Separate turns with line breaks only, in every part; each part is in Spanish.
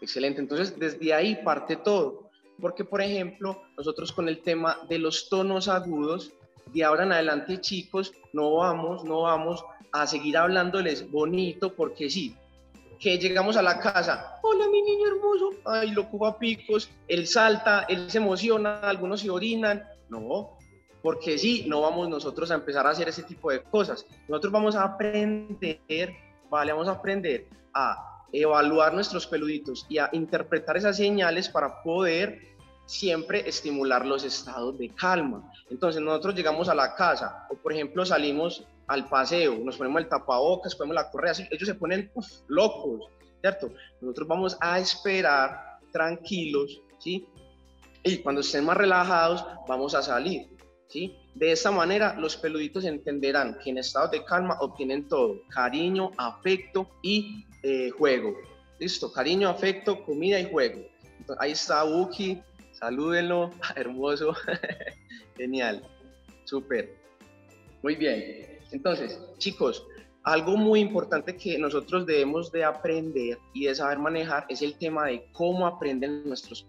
Excelente, entonces desde ahí parte todo, porque por ejemplo, nosotros con el tema de los tonos agudos, de ahora en adelante chicos, no vamos, no vamos a seguir hablándoles bonito, porque sí, que llegamos a la casa, hola mi niño hermoso, ay, lo cuba picos, él salta, él se emociona, algunos se orinan, no, porque sí, no vamos nosotros a empezar a hacer ese tipo de cosas, nosotros vamos a aprender, vale, vamos a aprender a evaluar nuestros peluditos y a interpretar esas señales para poder siempre estimular los estados de calma. Entonces nosotros llegamos a la casa o por ejemplo salimos al paseo, nos ponemos el tapabocas, ponemos la correa, ellos se ponen locos, ¿cierto? Nosotros vamos a esperar tranquilos, ¿sí? Y cuando estén más relajados vamos a salir, ¿sí? De esta manera los peluditos entenderán que en estados de calma obtienen todo, cariño, afecto y eh, juego. Listo, cariño, afecto, comida y juego. ahí está Uki, salúdenlo, hermoso, genial, súper. Muy bien, entonces, chicos, algo muy importante que nosotros debemos de aprender y de saber manejar es el tema de cómo aprenden nuestros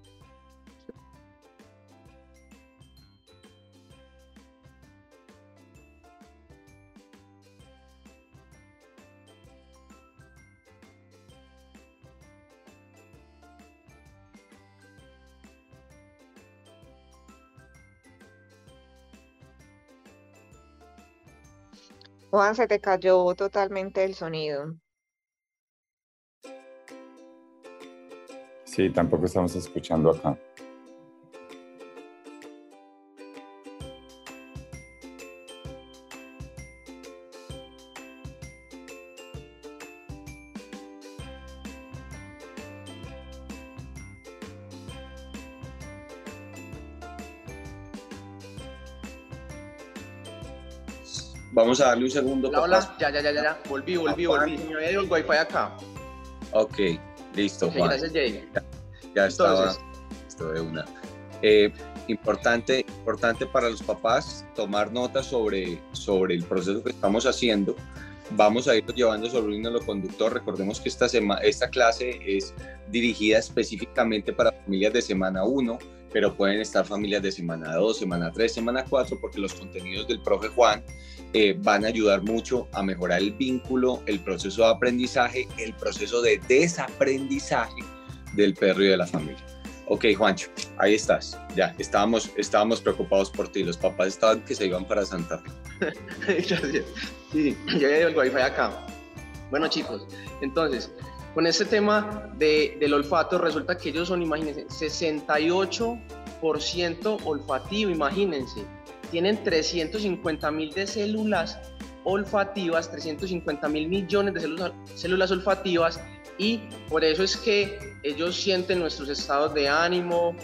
Juan, se te cayó totalmente el sonido.
Sí, tampoco estamos escuchando acá.
Vamos a darle un segundo.
Hola, hola, ya, ya, ya, ya, volví, volví, volví. Me había ido el wifi acá.
Ok, listo, Juan.
Gracias, Jay.
Ya, ya estaba, esto de una. Eh, importante, importante para los papás tomar nota sobre, sobre el proceso que estamos haciendo. Vamos a ir llevando sobre un hilo conductor. Recordemos que esta, esta clase es dirigida específicamente para familias de semana 1, pero pueden estar familias de semana 2, semana 3, semana 4, porque los contenidos del profe Juan eh, van a ayudar mucho a mejorar el vínculo, el proceso de aprendizaje, el proceso de desaprendizaje del perro y de la familia. Ok, Juancho, ahí estás. Ya, estábamos, estábamos preocupados por ti. Los papás estaban que se iban para Santa Fe.
Gracias. Sí, ya había el wifi acá. Bueno, chicos, entonces, con este tema de, del olfato, resulta que ellos son, imagínense, 68% olfativo, imagínense tienen 350 mil de células olfativas, 350 mil millones de células, células olfativas y por eso es que ellos sienten nuestros estados de ánimo,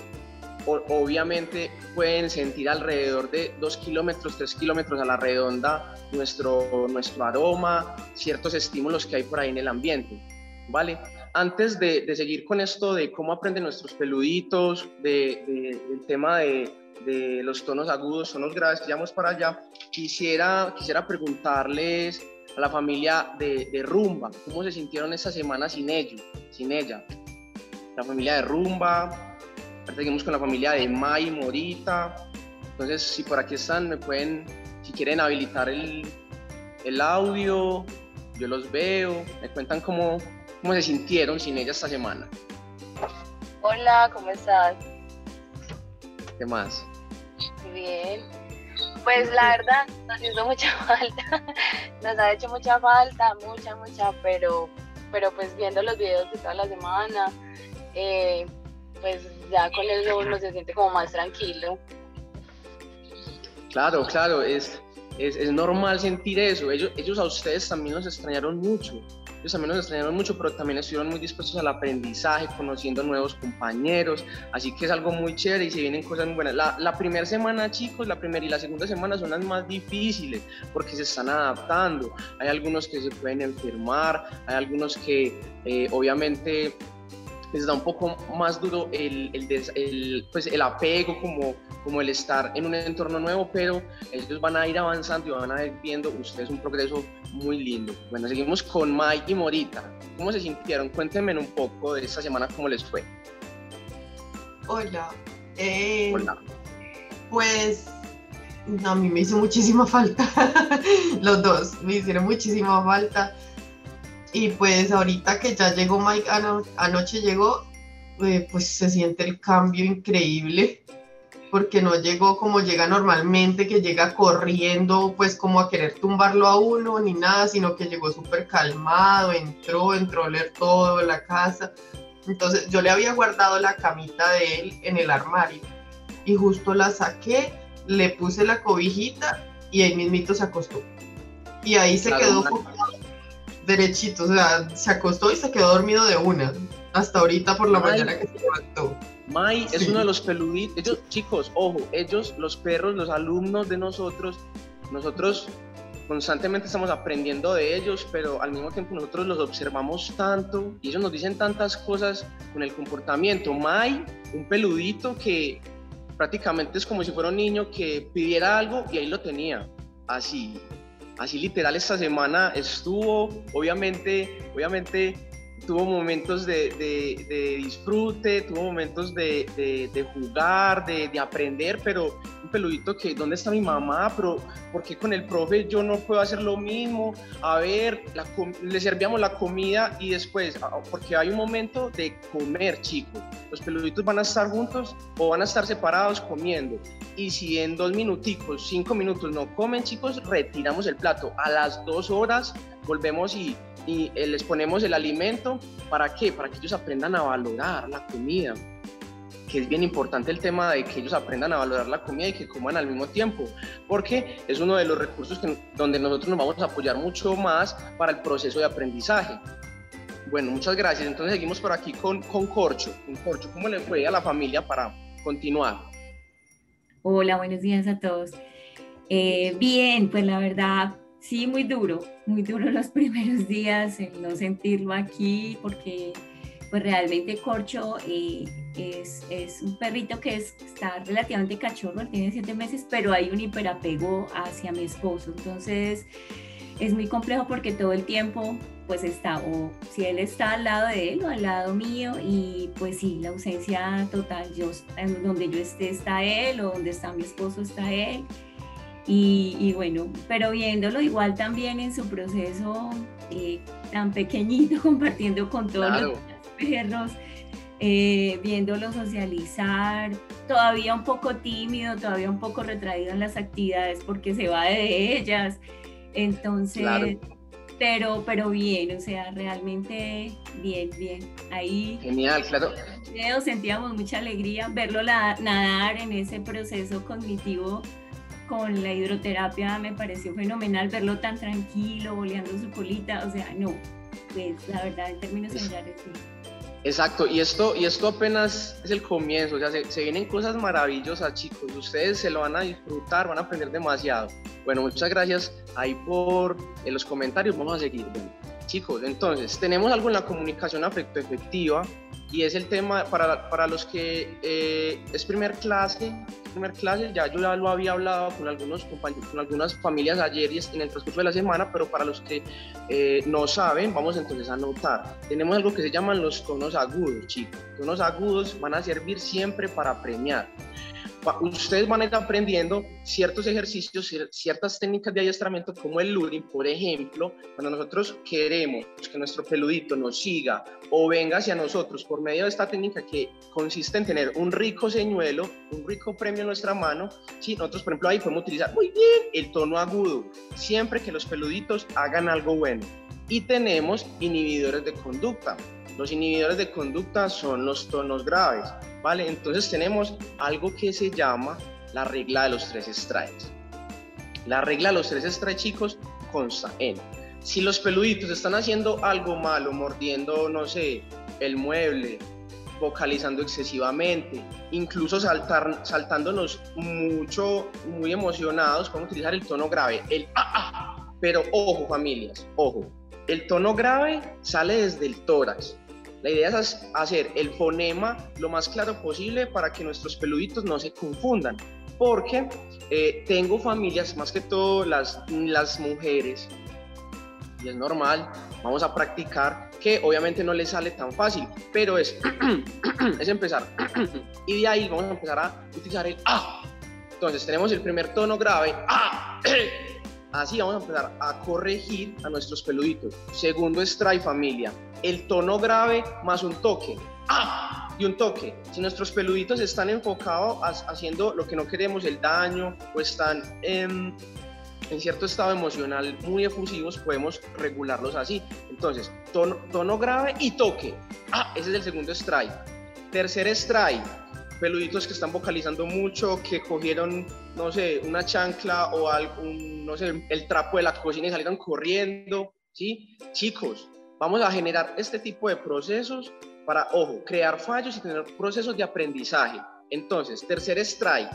obviamente pueden sentir alrededor de 2 kilómetros, 3 kilómetros a la redonda nuestro, nuestro aroma, ciertos estímulos que hay por ahí en el ambiente, ¿vale? Antes de, de seguir con esto de cómo aprenden nuestros peluditos, de, del tema de, de los tonos agudos, tonos graves, que vamos para allá, quisiera, quisiera preguntarles a la familia de, de, Rumba, ¿cómo se sintieron esta semana sin ellos, sin ella? La familia de Rumba, seguimos con la familia de May Morita, entonces si por aquí están, me pueden, si quieren habilitar el, el audio, yo los veo, me cuentan cómo, cómo se sintieron sin ella esta semana.
Hola, ¿cómo estás?
¿Qué más?
Bien. Pues la verdad, nos hizo mucha falta. Nos ha hecho mucha falta, mucha, mucha, pero, pero pues viendo los videos de toda la semana, eh, pues ya con eso uno se siente como más tranquilo.
Claro, claro, es, es, es normal sentir eso. Ellos, ellos a ustedes también nos extrañaron mucho ellos también nos extrañaron mucho, pero también estuvieron muy dispuestos al aprendizaje, conociendo nuevos compañeros, así que es algo muy chévere y se vienen cosas muy buenas. La, la primera semana, chicos, la primera y la segunda semana son las más difíciles porque se están adaptando. Hay algunos que se pueden enfermar, hay algunos que eh, obviamente les da un poco más duro el, el, pues el apego, como, como el estar en un entorno nuevo, pero ellos van a ir avanzando y van a ir viendo ustedes un progreso muy lindo. Bueno, seguimos con Mike y Morita. ¿Cómo se sintieron? Cuéntenme un poco de esta semana, cómo les fue.
Hola. Eh, Hola. Pues a mí me hizo muchísima falta. Los dos me hicieron muchísima falta. Y pues ahorita que ya llegó Mike, anoche llegó, eh, pues se siente el cambio increíble, porque no llegó como llega normalmente, que llega corriendo, pues como a querer tumbarlo a uno, ni nada, sino que llegó súper calmado, entró, entró a leer todo la casa. Entonces yo le había guardado la camita de él en el armario y justo la saqué, le puse la cobijita y ahí mismito se acostó. Y ahí se quedó derechito, o sea, se acostó y se quedó dormido de una, hasta ahorita por la mañana que se levantó.
Mai es uno de los peluditos, ellos, chicos, ojo, ellos, los perros, los alumnos de nosotros, nosotros constantemente estamos aprendiendo de ellos, pero al mismo tiempo nosotros los observamos tanto y ellos nos dicen tantas cosas con el comportamiento. Mai, un peludito que prácticamente es como si fuera un niño que pidiera algo y ahí lo tenía, así, así literal esta semana estuvo, obviamente, obviamente tuvo momentos de, disfrute, tuvo momentos de, jugar, de, aprender, pero peludito que, ¿dónde está mi mamá? Pero, ¿por qué con el profe yo no puedo hacer lo mismo? A ver, le servíamos la comida y después, ah, porque hay un momento de comer, chicos. Los peluditos van a estar juntos o van a estar separados comiendo. Y si en dos minuticos, cinco minutos no comen, chicos, retiramos el plato. A las dos horas volvemos y y eh, les ponemos el alimento, ¿para qué? Para que ellos aprendan a valorar la comida, que es bien importante el tema de que ellos aprendan a valorar la comida y que coman al mismo tiempo, porque es uno de los recursos donde nosotros nos vamos a apoyar mucho más para el proceso de aprendizaje. Bueno, muchas gracias. Entonces seguimos por aquí con, con Corcho. Con Corcho, ¿cómo le fue a la familia para continuar?
Hola, buenos días a todos. Eh, bien, pues la verdad, Sí, muy duro, muy duro los primeros días, el no sentirlo aquí, porque pues realmente Corcho eh, es, es, un perrito que es, está relativamente cachorro, tiene siete meses, pero hay un hiperapego hacia mi esposo, entonces es muy complejo porque todo el tiempo pues está, o si él está al lado de él o al lado mío, y pues sí, la ausencia total, yo, donde yo esté está él, o donde está mi esposo está él, y, bueno, pero viéndolo igual también en su proceso eh, tan pequeñito, compartiendo con todos los perros, eh, viéndolo socializar, todavía un poco tímido, todavía un poco retraído en las actividades porque se va de ellas. Entonces, pero, pero bien, o sea, realmente bien, bien. Ahí.
Genial, claro.
Sentíamos mucha alegría verlo nadar en ese proceso cognitivo con la hidroterapia me pareció fenomenal verlo tan tranquilo, boleando su colita, o sea, no, pues la verdad en términos generales sí.
Exacto, y esto, y esto apenas es el comienzo, o sea, se, vienen cosas maravillosas, chicos, ustedes se lo van a disfrutar, van a aprender demasiado. Bueno, muchas gracias ahí por en los comentarios, vamos a seguir. Chicos, entonces, tenemos algo en la comunicación afecto efectiva, y es el tema para, para los que eh, es primer clase, primer clase, ya yo ya lo había hablado con algunos compañeros, con algunas familias ayer y en el transcurso de la semana, pero para los que eh, no saben, vamos entonces a notar, tenemos algo que se llaman los tonos agudos, chicos, tonos agudos van a servir siempre para premiar ustedes van a ir aprendiendo ciertos ejercicios, ciertas técnicas de adiestramiento como el loading, por ejemplo, cuando nosotros queremos que nuestro peludito nos siga o venga hacia nosotros por medio de esta técnica que consiste en tener un rico señuelo, un rico premio en nuestra mano, ¿sí? nosotros por ejemplo ahí podemos utilizar muy bien el tono agudo, siempre que los peluditos hagan algo bueno. Y tenemos inhibidores de conducta. Los inhibidores de conducta son los tonos graves, ¿vale? Entonces tenemos algo que se llama la regla de los tres strikes. La regla de los tres strikes, chicos, consta en si los peluditos están haciendo algo malo, mordiendo, no sé, el mueble, vocalizando excesivamente, incluso saltar, saltándonos mucho, muy emocionados, podemos utilizar el tono grave, el ah, ah. Pero ojo, familias, ojo, el tono grave sale desde el tórax La idea es hacer el fonema lo más claro posible para que nuestros peluditos no se confundan. Porque eh, tengo familias, más que todo las, mujeres, y es normal, vamos a practicar, que obviamente no les sale tan fácil, pero es, es empezar. y de ahí vamos a empezar a utilizar el A. Entonces tenemos el primer tono grave, A. Así vamos a empezar a corregir a nuestros peluditos. Segundo strike familia, el tono grave más un toque. ¡Ah! Y un toque. Si nuestros peluditos están enfocados haciendo lo que no queremos, el daño, o están en, en cierto estado emocional muy efusivos, podemos regularlos así. Entonces, tono, tono grave y toque. ¡Ah! Ese es el segundo strike. Tercer strike, peluditos que están vocalizando mucho, que cogieron, no sé, una chancla o algún, no sé, el trapo de la cocina y salieron corriendo, ¿sí? Chicos, vamos a generar este tipo de procesos para, ojo, crear fallos y tener procesos de aprendizaje. Entonces, tercer strike,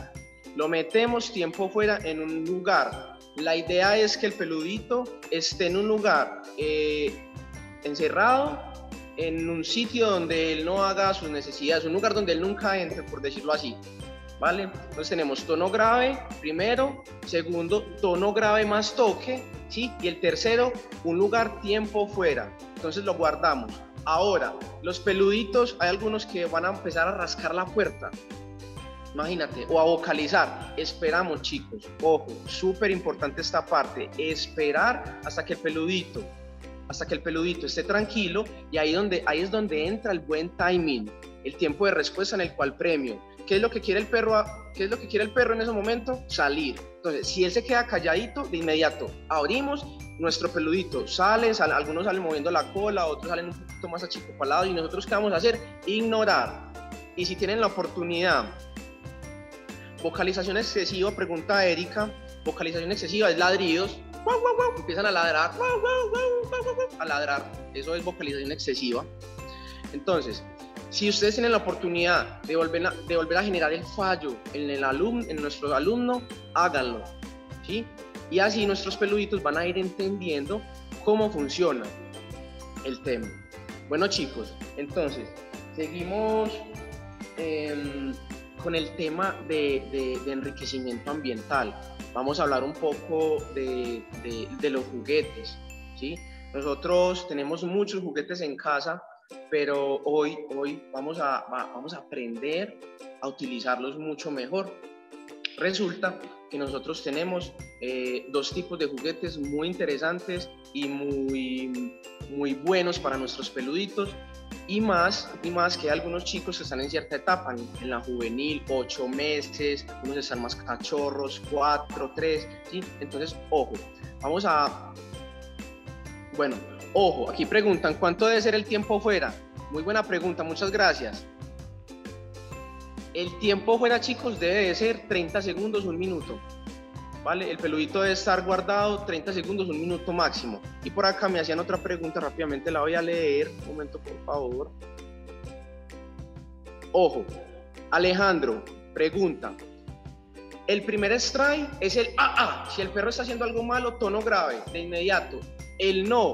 lo metemos tiempo fuera en un lugar. La idea es que el peludito esté en un lugar eh, encerrado en un sitio donde él no haga sus necesidades, un lugar donde él nunca entre, por decirlo así. ¿Vale? Entonces tenemos tono grave primero, segundo, tono grave más toque, ¿sí? Y el tercero, un lugar tiempo fuera. Entonces lo guardamos. Ahora, los peluditos, hay algunos que van a empezar a rascar la puerta. Imagínate, o a vocalizar. Esperamos, chicos. Ojo, súper importante esta parte. Esperar hasta que el peludito hasta que el peludito esté tranquilo y ahí, donde, ahí es donde entra el buen timing, el tiempo de respuesta en el cual premio. ¿Qué es lo que quiere el perro? ¿Qué es lo que quiere el perro en ese momento? Salir. Entonces, si él se queda calladito, de inmediato abrimos, nuestro peludito sale, algunos salen moviendo la cola, otros salen un poquito más achicopalados y nosotros ¿qué vamos a hacer? Ignorar. Y si tienen la oportunidad, vocalización excesiva, pregunta Erika, vocalización excesiva es ladridos, empiezan a ladrar, a ladrar. Eso es vocalización excesiva. Entonces, si ustedes tienen la oportunidad de volver a, de volver a generar el fallo en, el alumno, en nuestro alumno, háganlo. ¿sí? Y así nuestros peluditos van a ir entendiendo cómo funciona el tema. Bueno chicos, entonces, seguimos em, con el tema de enriquecimiento ambiental vamos a hablar un poco de, de, los juguetes, ¿sí? Nosotros tenemos muchos juguetes en casa, pero hoy, hoy vamos, a, vamos a aprender a utilizarlos mucho mejor. Resulta que nosotros tenemos eh, dos tipos de juguetes muy interesantes y muy, muy buenos para nuestros peluditos y más, y más que algunos chicos que están en cierta etapa, en, la juvenil, ocho meses, unos están más cachorros, cuatro, tres, ¿sí? Entonces, ojo, vamos a, bueno, ojo, aquí preguntan, ¿cuánto debe ser el tiempo fuera? Muy buena pregunta, muchas gracias. El tiempo fuera, chicos, debe de ser 30 segundos, un minuto. ¿Vale? El peludito debe estar guardado 30 segundos, un minuto máximo. Y por acá me hacían otra pregunta, rápidamente la voy a leer. Un momento, por favor. Ojo, Alejandro, pregunta. El primer strike es el ah, ah. Si el perro está haciendo algo malo, tono grave, de inmediato. El no.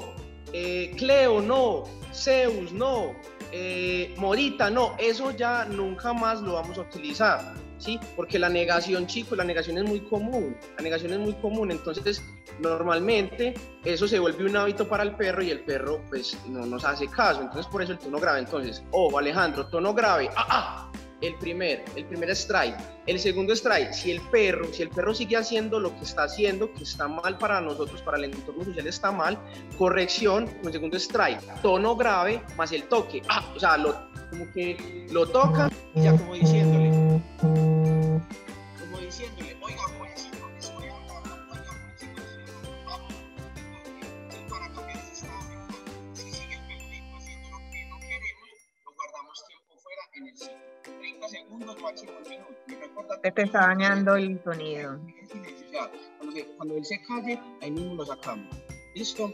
Eh, Cleo, no. Zeus, no. Eh, Morita, no. Eso ya nunca más lo vamos a utilizar. ¿Sí? Porque la negación, chicos, la negación es muy común, la negación es muy común, entonces normalmente eso se vuelve un hábito para el perro y el perro pues no nos hace caso, entonces por eso el tono grave, entonces, oh, Alejandro, tono grave, ah, ah, el primer, el primer strike, el segundo strike, si el perro, si el perro sigue haciendo lo que está haciendo, que está mal para nosotros, para el entorno social está mal, corrección el segundo strike, tono grave más el toque, ah, o sea, lo, como que lo toca, ya como diciéndole, como diciéndole, oiga, que no queremos, lo guardamos tiempo fuera en el sitio, 30 segundos, máximo un minuto. Y recuerda
te está dañando el sonido.
Cuando él se calle, ahí mismo lo sacamos. ¿Listo?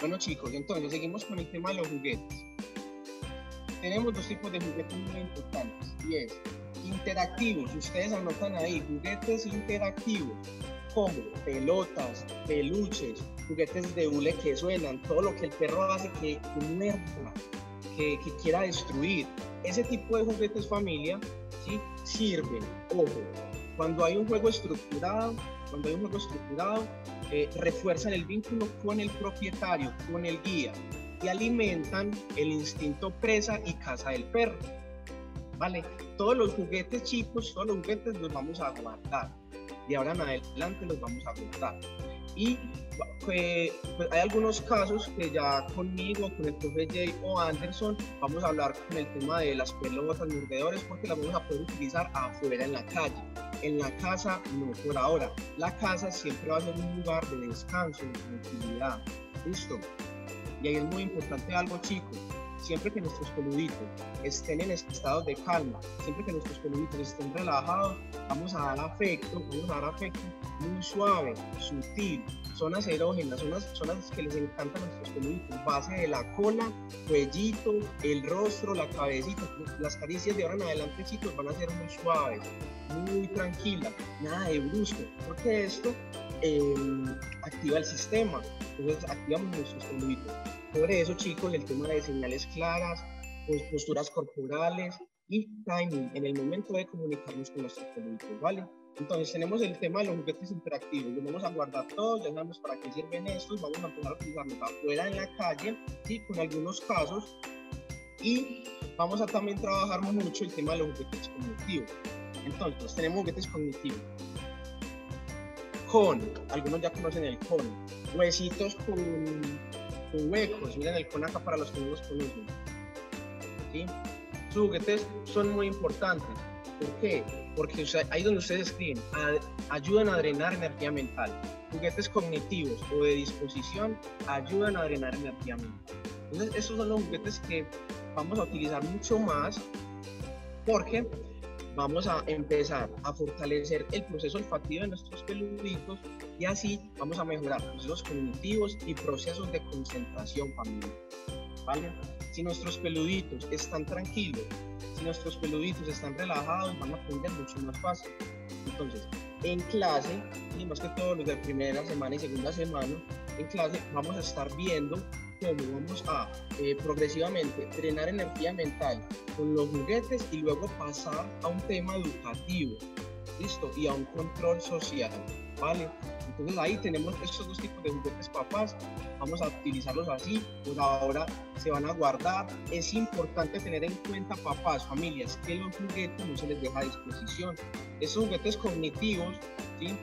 Bueno chicos, entonces seguimos con el tema de los juguetes tenemos dos tipos de juguetes muy importantes y es interactivos, ustedes anotan ahí, juguetes interactivos. como pelotas, peluches, juguetes de hule que suenan, todo lo que el perro hace que, muerda, que, quiera destruir. Ese tipo de juguetes familia ¿sí? sirven, ojo, cuando hay un juego estructurado, cuando hay un juego estructurado, eh, refuerzan el vínculo con el propietario, con el guía y alimentan el instinto presa y caza del perro. ¿Vale? Todos los juguetes chicos, todos los juguetes los vamos a guardar. Y ahora en adelante los vamos a guardar. Y pues, hay algunos casos que ya conmigo, con el profe Jay o Anderson, vamos a hablar con el tema de las pelotas, mordedores, porque las vamos a poder utilizar afuera en la calle. En la casa, no por ahora. La casa siempre va a ser un lugar de descanso, de tranquilidad. ¿Listo? Y ahí es muy importante algo, chicos siempre que nuestros peluditos estén en estado de calma, siempre que nuestros peluditos estén relajados, vamos a dar afecto, vamos a dar afecto muy suave, sutil, zonas erógenas, zonas, zonas que les encantan nuestros peluditos, base de la cola, cuellito, el rostro, la cabecita, las caricias de ahora en adelante chicos van a ser muy suaves, muy tranquilas, nada de brusco, porque esto em, activa el sistema, entonces activamos nuestros peluditos. Por eso, chicos, el tema de señales claras, pues, posturas corporales y timing en el momento de comunicarnos con nuestros peluditos, ¿vale? Entonces tenemos el tema de los juguetes interactivos, los vamos a guardar todos, ya sabemos para qué sirven estos, vamos a empezar a utilizarlos afuera en la calle, ¿sí? con algunos casos, y vamos a también trabajar mucho el tema de los juguetes cognitivos. Entonces tenemos juguetes cognitivos, con, algunos ya conocen el con, huesitos con huecos. Miren el CONACA para los que no los conocen. ¿Sí? Sus juguetes son muy importantes. ¿Por qué? Porque ahí donde ustedes escriben, ayudan a drenar energía mental. Juguetes cognitivos o de disposición ayudan a drenar energía mental. Entonces, esos son los juguetes que vamos a utilizar mucho más porque vamos a empezar a fortalecer el proceso olfativo de nuestros peluditos y así vamos a mejorar procesos cognitivos y procesos de concentración familiar. ¿Vale? Si nuestros peluditos están tranquilos, si nuestros peluditos están relajados, van a aprender mucho más fácil. Entonces, en clase, y más que todo los de primera semana y segunda semana, en clase vamos a estar viendo cómo vamos a eh, progresivamente drenar energía mental con los juguetes y luego pasar a un tema educativo, ¿listo? Y a un control social, ¿vale? Entonces ahí tenemos estos dos tipos de juguetes papás, vamos a utilizarlos así, por ahora se van a guardar. Es importante tener en cuenta papás, familias, que los juguetes no se les deja a disposición. Esos juguetes cognitivos, ¿sí?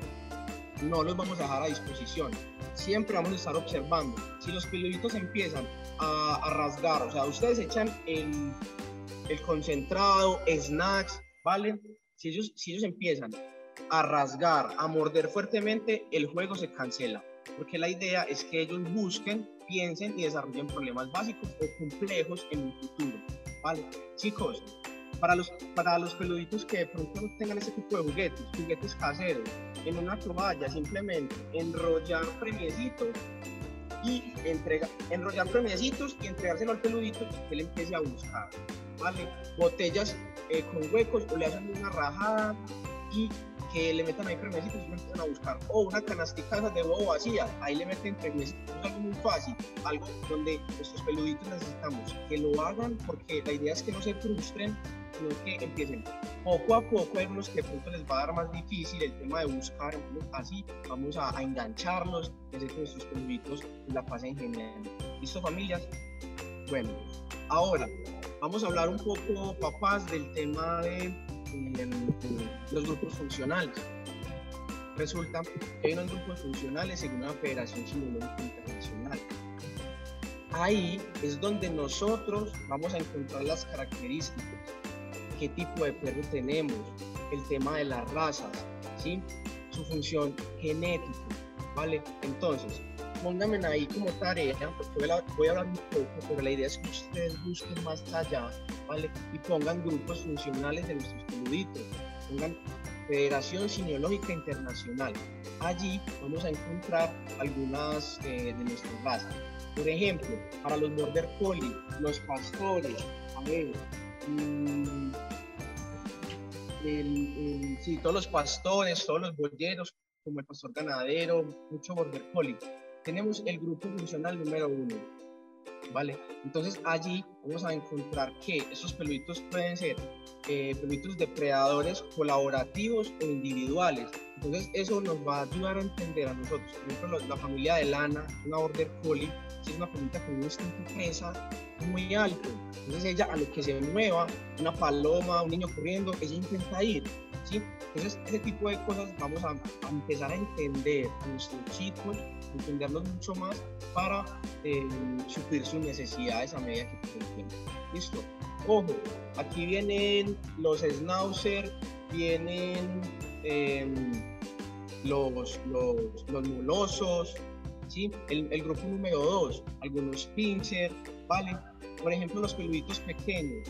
No los vamos a dejar a disposición siempre vamos a estar observando. Si los peluditos empiezan a, rasgar, o sea, ustedes echan el, el, concentrado, snacks, ¿vale? Si ellos, si ellos empiezan a rasgar, a morder fuertemente, el juego se cancela. Porque la idea es que ellos busquen, piensen y desarrollen problemas básicos o complejos en un futuro. ¿Vale? Chicos, para los, para los peluditos que de pronto no tengan ese tipo de juguetes, juguetes caseros, en una toalla simplemente enrollar premiecitos y entrega, enrollar premiecitos y entregárselo al peludito que él empiece a buscar, ¿vale? Botellas eh, con huecos o le hacen una rajada y que le metan ahí premiecitos y empiezan a buscar. O una canastica de huevo vacía, ahí le meten premiecitos. Es algo muy fácil, algo donde nuestros peluditos necesitamos que lo hagan porque la idea es que no se frustren sino que empiecen poco a poco, hay unos que pronto les va a dar más difícil el tema de buscar, entonces así vamos a, engancharlos y hacer que nuestros peluditos la pasen genial. ¿Listo familias? Bueno, ahora vamos a hablar un poco, papás, del tema de, los grupos funcionales. Resulta que hay unos grupos funcionales en una Federación Simulógica Internacional. Ahí es donde nosotros vamos a encontrar las características qué tipo de perro tenemos, el tema de las razas, ¿sí? su función genética, ¿vale? Entonces, pónganme ahí como tarea, porque voy a hablar un poco, pero la idea es que ustedes busquen más allá, ¿vale? Y pongan grupos funcionales de nuestros peluditos, pongan Federación Cineológica Internacional. Allí vamos a encontrar algunas eh, de nuestras razas. Por ejemplo, para los Border Collie, los pastores, a ver, mmm, sí, todos los pastores, todos los boyeros, como el pastor ganadero, mucho border collie. Tenemos el grupo funcional número uno, ¿vale? Entonces allí vamos a encontrar que esos peluditos pueden ser eh, peluditos depredadores colaborativos o individuales. Entonces eso nos va a ayudar a entender a nosotros. Por ejemplo, la familia de Lana, una border collie, es una peludita con un instinto presa muy alto. Entonces ella a lo que se mueva, una paloma, un niño corriendo, ella intenta ir. Entonces ese tipo de cosas vamos a, empezar a entender a nuestros chicos entenderlos mucho más para eh, sus necesidades a medida que el tiempo. Listo. Ojo, aquí vienen los schnauzer, vienen em, los, los, los mulosos, ¿sí? el, el grupo número 2, algunos pincher, ¿vale? Por ejemplo, los peluditos pequeños,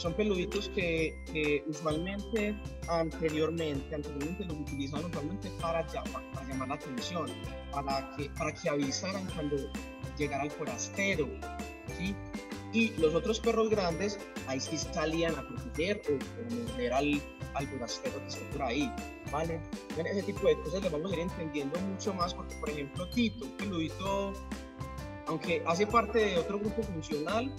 son peluditos que, usualmente anteriormente, anteriormente los utilizaban usualmente para llamar, para llamar la atención, para que, para que avisaran cuando llegara el forastero, ¿sí? Y los otros perros grandes, ahí sí salían a proteger o, a morder al, al forastero que está por ahí, ¿vale? ese tipo de cosas las vamos a ir entendiendo mucho más porque, por ejemplo, Tito, un peludito, aunque hace parte de otro grupo funcional,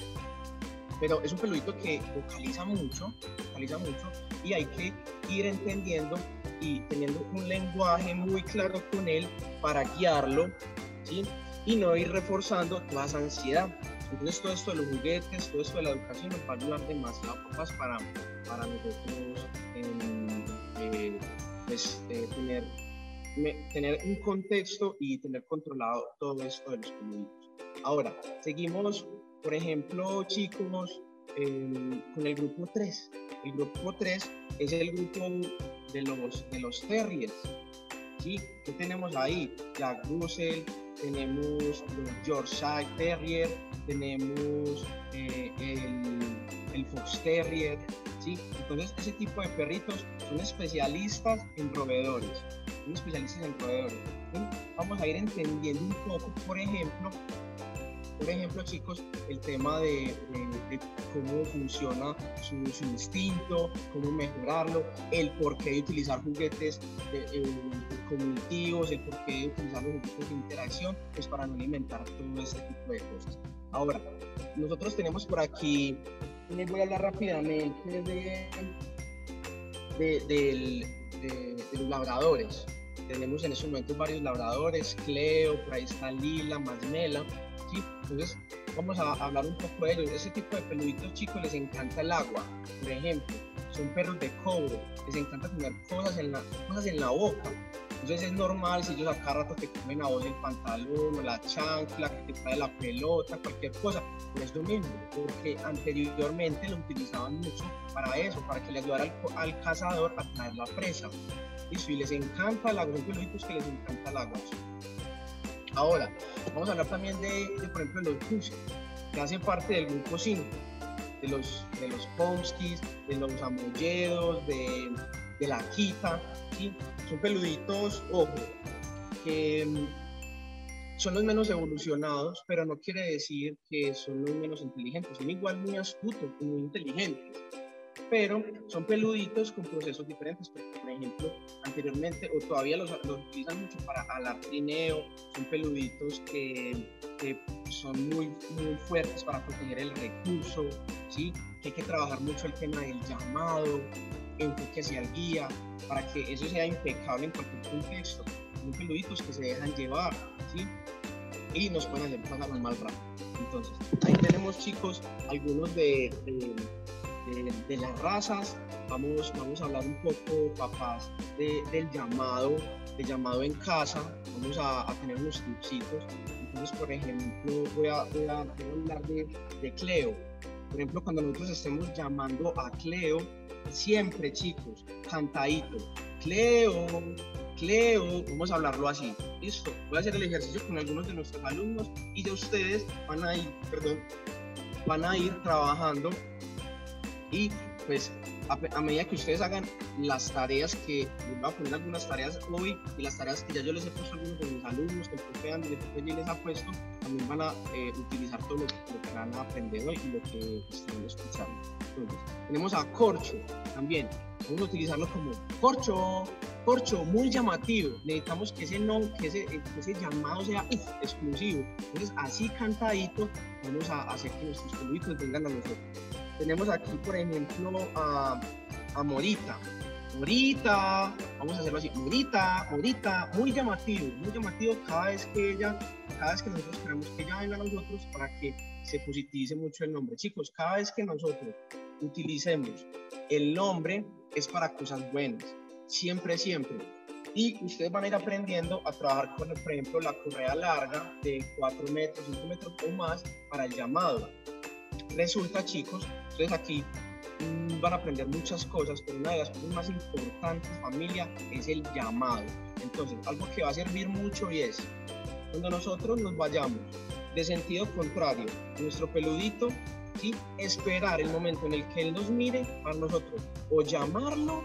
pero es un peludito que vocaliza mucho, vocaliza mucho y hay que ir entendiendo y teniendo un lenguaje muy claro con él para guiarlo, ¿sí? Y no ir reforzando toda esa ansiedad. Entonces todo esto de los juguetes, todo esto de la educación nos va a ayudar demasiado papás para, para nosotros eh, pues, eh, tener, tener un contexto y tener controlado todo esto de los peluditos. Ahora, seguimos por ejemplo, chicos, em, con el grupo 3. El grupo 3 es el grupo de los, de los terriers. ¿sí? ¿Qué tenemos ahí? Jack Russell, tenemos los Yorkshire Terrier, tenemos eh, el, el, Fox Terrier. ¿sí? Entonces, ese tipo de perritos son especialistas en roedores. Son especialistas en roedores. Vamos a ir entendiendo un poco, por ejemplo, por ejemplo, chicos, el tema de, cómo funciona su, instinto, cómo mejorarlo, el por qué de utilizar juguetes eh, cognitivos, el por qué de utilizar los juguetes de interacción, pues para no alimentar todo este tipo de cosas. Ahora, nosotros tenemos por aquí, les voy a hablar rápidamente de, de los labradores. Tenemos en estos momentos varios labradores, Cleo, por ahí está Lila, Masmela, entonces, vamos a hablar un poco de ellos. Ese tipo de peluditos chicos les encanta el agua, por ejemplo. Son perros de cobre, les encanta tener cosas en la, cosas en la boca. Entonces es normal si ellos a cada rato te comen a vos el pantalón la chancla, que te trae la pelota, cualquier cosa. Pero es lo mismo, porque anteriormente lo utilizaban mucho para eso, para que le ayudara al, cazador a traer la presa. Y si les encanta el agua, son peluditos que les encanta el agua. Ahora, vamos a hablar también de, por ejemplo, los Pussy, que hacen parte del grupo 5, de los, de los Pomskis, de los Amolledos, de, de la Quita, ¿sí? son peluditos, ojo, que mm, son los menos evolucionados, pero no quiere decir que son los menos inteligentes, son igual muy astutos, muy inteligentes pero son peluditos con procesos diferentes. Por ejemplo, anteriormente, o todavía los, utilizan mucho para alar trineo, son peluditos que, son muy, muy fuertes para proteger el recurso, ¿sí? que hay que trabajar mucho el tema del llamado, enfoque hacia el guía, para que eso sea impecable en cualquier contexto. Son peluditos que se dejan llevar, ¿sí? y nos pueden hacer pasar un mal rato. Entonces, ahí tenemos chicos algunos de, las razas, vamos, vamos a hablar un poco, papás, del llamado, del llamado en casa, vamos a, tener unos tipsitos. Entonces, por ejemplo, voy a, voy a, hablar de, de Cleo. Por ejemplo, cuando nosotros estemos llamando a Cleo, siempre chicos, cantadito, Cleo, Cleo, vamos a hablarlo así. Listo, voy a hacer el ejercicio con algunos de nuestros alumnos y de ustedes van a ir, perdón, van a ir trabajando y pues a, medida que ustedes hagan las tareas que, les voy a poner algunas tareas hoy y las tareas que ya yo les he puesto a algunos de mis alumnos, que el profe Andy, les ha puesto, también van a eh, utilizar todo lo, que van a aprender hoy y lo que están escuchando. Tenemos a corcho también. Vamos a utilizarlo como corcho, corcho, muy llamativo. Necesitamos que ese no, que ese, ese llamado sea exclusivo. Entonces, así cantadito, vamos a hacer que nuestros peluditos vengan a nosotros. Tenemos aquí, por ejemplo, a, a Morita. Morita, vamos a hacerlo así, Morita, Morita, muy llamativo, muy llamativo cada vez que ella, cada vez que nosotros queremos que ella venga a nosotros para que se positivice mucho el nombre. Chicos, cada vez que nosotros utilicemos el nombre es para cosas buenas, siempre, siempre. Y ustedes van a ir aprendiendo a trabajar con, por ejemplo, la correa larga de 4 metros, 5 metros o más para el llamado. Resulta, chicos, entonces aquí mm, van a aprender muchas cosas, pero una de las cosas más importantes, familia, es el llamado. Entonces, algo que va a servir mucho y es, cuando nosotros nos vayamos de sentido contrario, nuestro peludito, ¿sí? esperar el momento en el que él nos mire para nosotros o llamarlo,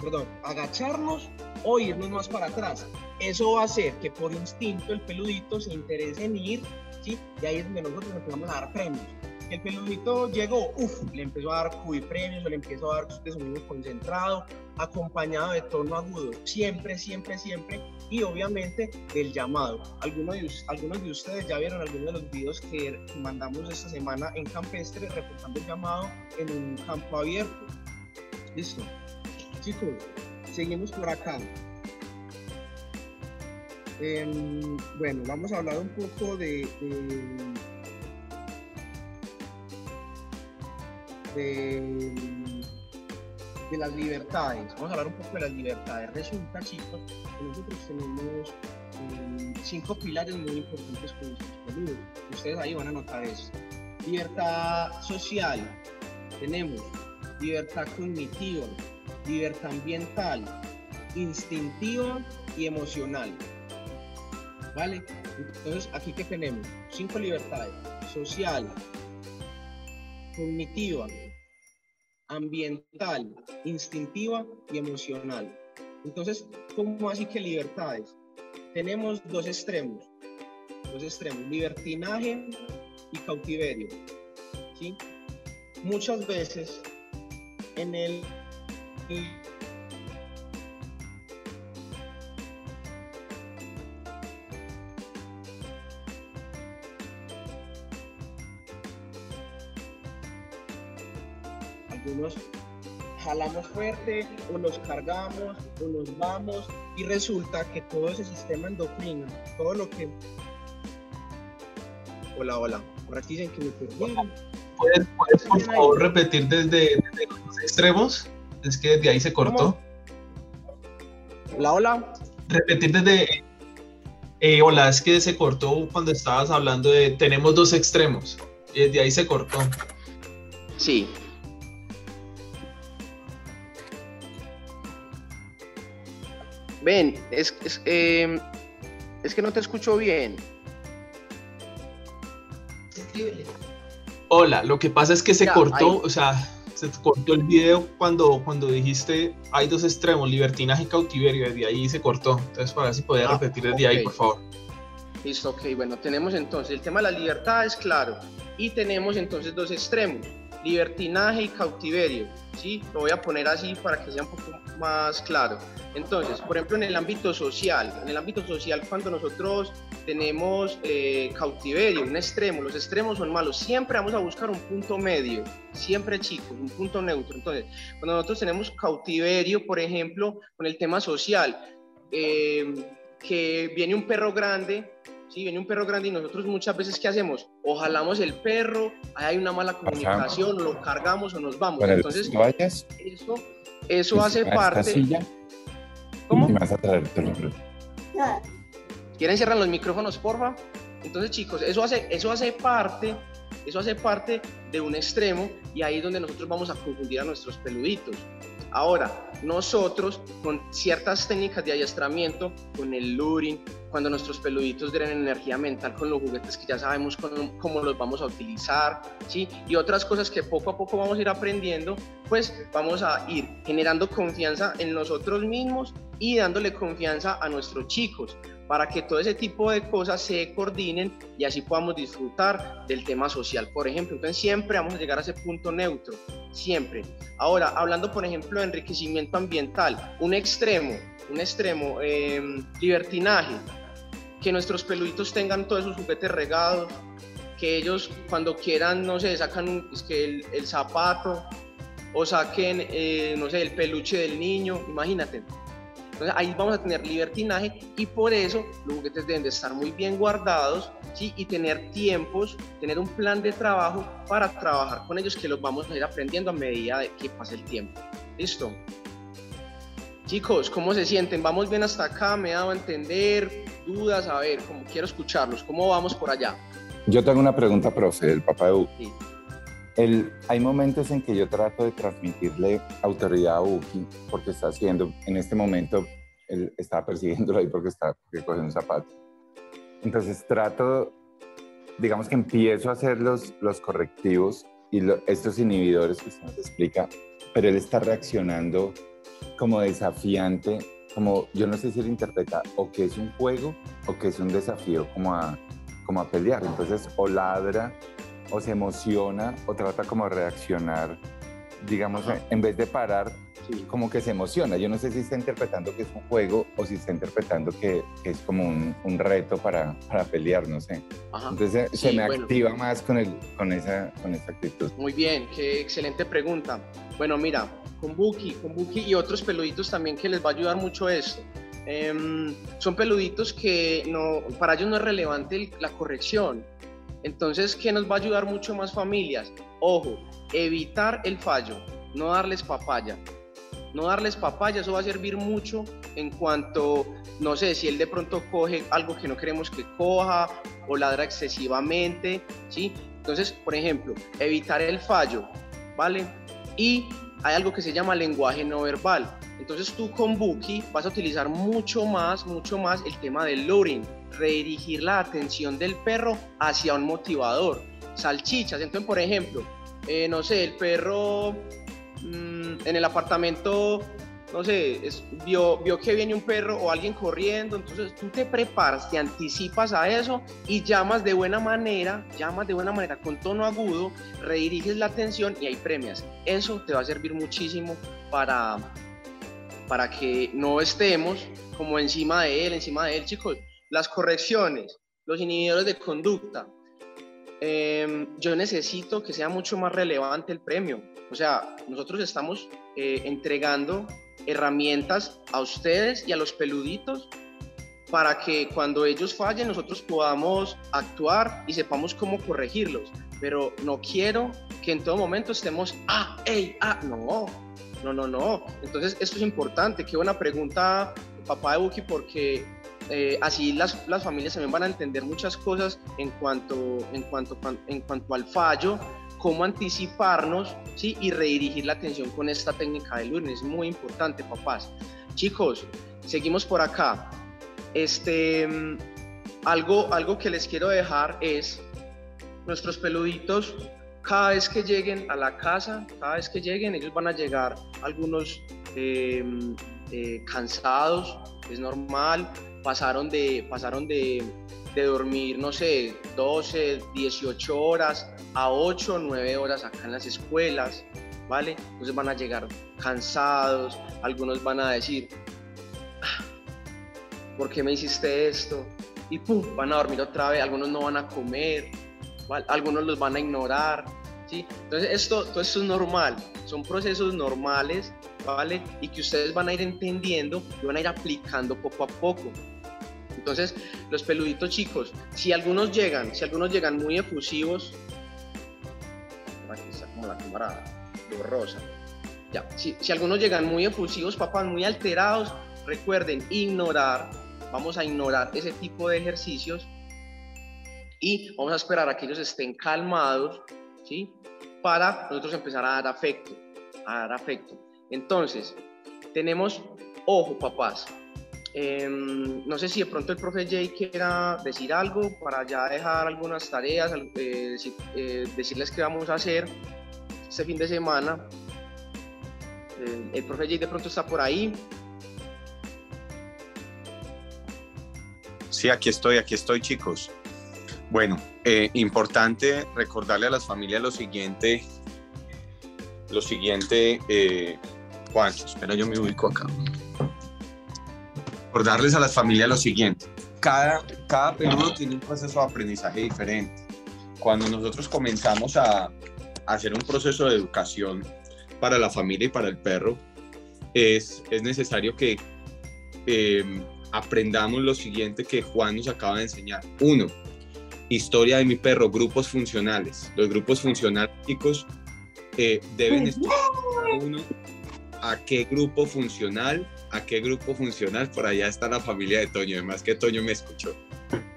perdón, agacharnos o irnos más para atrás. Eso va a hacer que por instinto el peludito se interese en ir, ¿sí? y ahí es donde nosotros empezamos a dar premios el peludito llegó, uff, le empezó a dar cubi premios o le empezó a dar de sonido concentrado, acompañado de tono agudo, siempre, siempre, siempre, y obviamente del llamado. Algunos de, algunos de ustedes ya vieron algunos de los videos que mandamos esta semana en Campestre reportando el llamado en un campo abierto. Listo. Chicos, seguimos por acá. Em, bueno, vamos a hablar un poco de, las libertades. Vamos a hablar un poco de las libertades. Resulta, chicos, que nosotros tenemos eh, cinco pilares muy importantes con nuestros. Ustedes ahí van a notar eso. Libertad social, tenemos libertad cognitiva, libertad ambiental, instintiva y emocional. ¿Vale? Entonces, aquí que tenemos cinco libertades: social, cognitiva, ambiental, instintiva y emocional. Entonces, ¿cómo así que libertades? Tenemos dos extremos, dos extremos, libertinaje y cautiverio. ¿sí? Muchas veces en el algunos jalamos fuerte o nos cargamos o nos vamos y resulta que todo ese sistema endocrino, todo lo que... Hola, hola, por aquí dicen que me perdí.
¿Puedes, por favor repetir desde, los extremos? Es que desde ahí se cortó.
Hola, hola.
Repetir desde... Eh, hola, es que se cortó cuando estabas hablando de tenemos dos extremos. Y desde ahí se cortó.
Sí, Ven, es, es, em, es que no te escucho bien.
Hola, lo que pasa es que se cortó, o sea, se cortó el video cuando, cuando dijiste hay dos extremos, libertinaje y cautiverio, desde ahí se cortó. Entonces, para ver si podía ah, repetir desde ahí, por favor.
Listo, ok, bueno, tenemos entonces el tema de la libertad es claro, y tenemos entonces dos extremos, libertinaje y cautiverio, ¿sí? Lo voy a poner así para que sea un poco más claro. Entonces, por ejemplo, en el ámbito social, en el ámbito social cuando nosotros tenemos eh, cautiverio, un extremo, los extremos son malos, siempre vamos a buscar un punto medio, siempre chicos, un punto neutro. Entonces, cuando nosotros tenemos cautiverio, por ejemplo, con el tema social, eh, que viene un perro grande, ¿sí? viene un perro grande y nosotros muchas veces, ¿qué hacemos? O jalamos el perro, hay una mala comunicación, lo cargamos o nos vamos. Entonces, eso eso hace parte. ¿Cómo? vas a traer ¿Quieren cerrar los micrófonos, porfa? Entonces, chicos, eso hace, eso hace parte, eso hace parte de un extremo y ahí es donde nosotros vamos a confundir a nuestros peluditos. Ahora, nosotros con ciertas técnicas de adiestramiento, con el luring, cuando nuestros peluditos drenan energía mental con los juguetes que ya sabemos cómo, cómo, los vamos a utilizar, ¿sí? Y otras cosas que poco a poco vamos a ir aprendiendo, pues vamos a ir generando confianza en nosotros mismos y dándole confianza a nuestros chicos para que todo ese tipo de cosas se coordinen y así podamos disfrutar del tema social. Por ejemplo, entonces siempre vamos a llegar a ese punto neutro, siempre. Ahora, hablando por ejemplo de enriquecimiento ambiental, un extremo, un extremo, em, libertinaje, que nuestros peluditos tengan todos sus juguetes regados, que ellos cuando quieran, no sé, sacan es que el, el, zapato o saquen, eh, no sé, el peluche del niño, imagínate. Entonces ahí vamos a tener libertinaje y por eso los juguetes deben de estar muy bien guardados ¿sí? y tener tiempos, tener un plan de trabajo para trabajar con ellos que los vamos a ir aprendiendo a medida de que pase el tiempo. ¿Listo? Chicos, ¿cómo se sienten? ¿Vamos bien hasta acá? ¿Me he dado a entender? ¿Dudas? A ver, como quiero escucharlos. ¿Cómo vamos por allá?
Yo tengo una pregunta usted, el papá de Buki. El, hay momentos en que yo trato de transmitirle autoridad a Buki porque está haciendo, en este momento, él está persiguiéndolo ahí porque está porque coge un zapato. Entonces trato, digamos que empiezo a hacer los, los correctivos y estos inhibidores que usted nos explica, pero él está reaccionando como desafiante, como yo no sé si él interpreta o que es un juego o que es un desafío como a, como a pelear. Entonces o ladra o se emociona o trata como de reaccionar, digamos, en vez de parar, como que se emociona. Yo no sé si está interpretando que es un juego o si está interpretando que, es como un, un, reto para, para pelear, no sé. Entonces se me activa más con, el, con, esa, con esa actitud.
Muy bien, qué excelente pregunta. Bueno, mira, con Buki, con Buki y otros peluditos también que les va a ayudar mucho esto. Em, son peluditos que no, para ellos no es relevante la corrección. Entonces, ¿qué nos va a ayudar mucho más familias? Ojo, evitar el fallo, no darles papaya. No darles papaya, eso va a servir mucho en cuanto, no sé, si él de pronto coge algo que no queremos que coja o ladra excesivamente, ¿sí? Entonces, por ejemplo, evitar el fallo, ¿vale? Y hay algo que se llama lenguaje no verbal. Entonces tú con Buki vas a utilizar mucho más, mucho más el tema del luring, redirigir la atención del perro hacia un motivador. Salchichas, entonces por ejemplo, eh, no sé, el perro mm, en el apartamento no sé, vio, vio que viene un perro o alguien corriendo, entonces tú te preparas, te anticipas a eso y llamas de buena manera, llamas de buena manera con tono agudo, rediriges la atención y ahí premias. Eso te va a servir muchísimo para, para que no estemos como encima de él, encima de él, chicos. Las correcciones, los inhibidores de conducta. Em, yo necesito que sea mucho más relevante el premio. O sea, nosotros estamos eh, entregando herramientas a ustedes y a los peluditos para que cuando ellos fallen nosotros podamos actuar y sepamos cómo corregirlos. Pero no quiero que en todo momento estemos, ah, hey, ah, no, no, no, no. Entonces esto es importante. Qué buena pregunta, papá de Buki, porque eh, así las, las, familias también van a entender muchas cosas en cuanto, en cuanto, en cuanto al fallo cómo anticiparnos ¿sí? y redirigir la atención con esta técnica del lunes. Es muy importante, papás. Chicos, seguimos por acá. Este, algo, algo que les quiero dejar es nuestros peluditos. Cada vez que lleguen a la casa, cada vez que lleguen, ellos van a llegar algunos em, eh, cansados, es normal, pasaron de, pasaron de, de dormir, no sé, 12, 18 horas a 8, 9 horas acá en las escuelas, ¿vale? Entonces van a llegar cansados, algunos van a decir, ah, ¿por qué me hiciste esto? Y pum, van a dormir otra vez, algunos no van a comer, algunos los van a ignorar, ¿sí? Entonces esto, todo esto es normal, son procesos normales, ¿vale? Y que ustedes van a ir entendiendo y van a ir aplicando poco a poco. Entonces, los peluditos chicos, si algunos llegan, si algunos llegan muy efusivos, aquí está como la cámara rosa. Ya, si, si algunos llegan muy efusivos, papás, muy alterados, recuerden ignorar, vamos a ignorar ese tipo de ejercicios y vamos a esperar a que ellos estén calmados, ¿sí? Para nosotros empezar a dar afecto, a dar afecto. Entonces, tenemos, ojo papás, Em, no sé si de pronto el profe Jay quiera decir algo para ya dejar algunas tareas, eh, eh, decirles qué vamos a hacer este fin de semana. Eh, el profe Jay de pronto está por ahí.
Sí, aquí estoy, aquí estoy chicos. Bueno, importante recordarle a las familias lo siguiente, lo siguiente, Juan, espera, yo me ubico acá darles a las familias lo siguiente. Cada, cada peludo tiene un proceso de aprendizaje diferente. Cuando nosotros comenzamos a, hacer un proceso de educación para la familia y para el perro, es, es necesario que em, aprendamos lo siguiente que Juan nos acaba de enseñar. Uno, historia de mi perro, grupos funcionales. Los grupos funcionales, chicos, eh, deben estar uno a qué grupo funcional a qué grupo funcional, por allá está la familia de Toño, además que Toño me escuchó,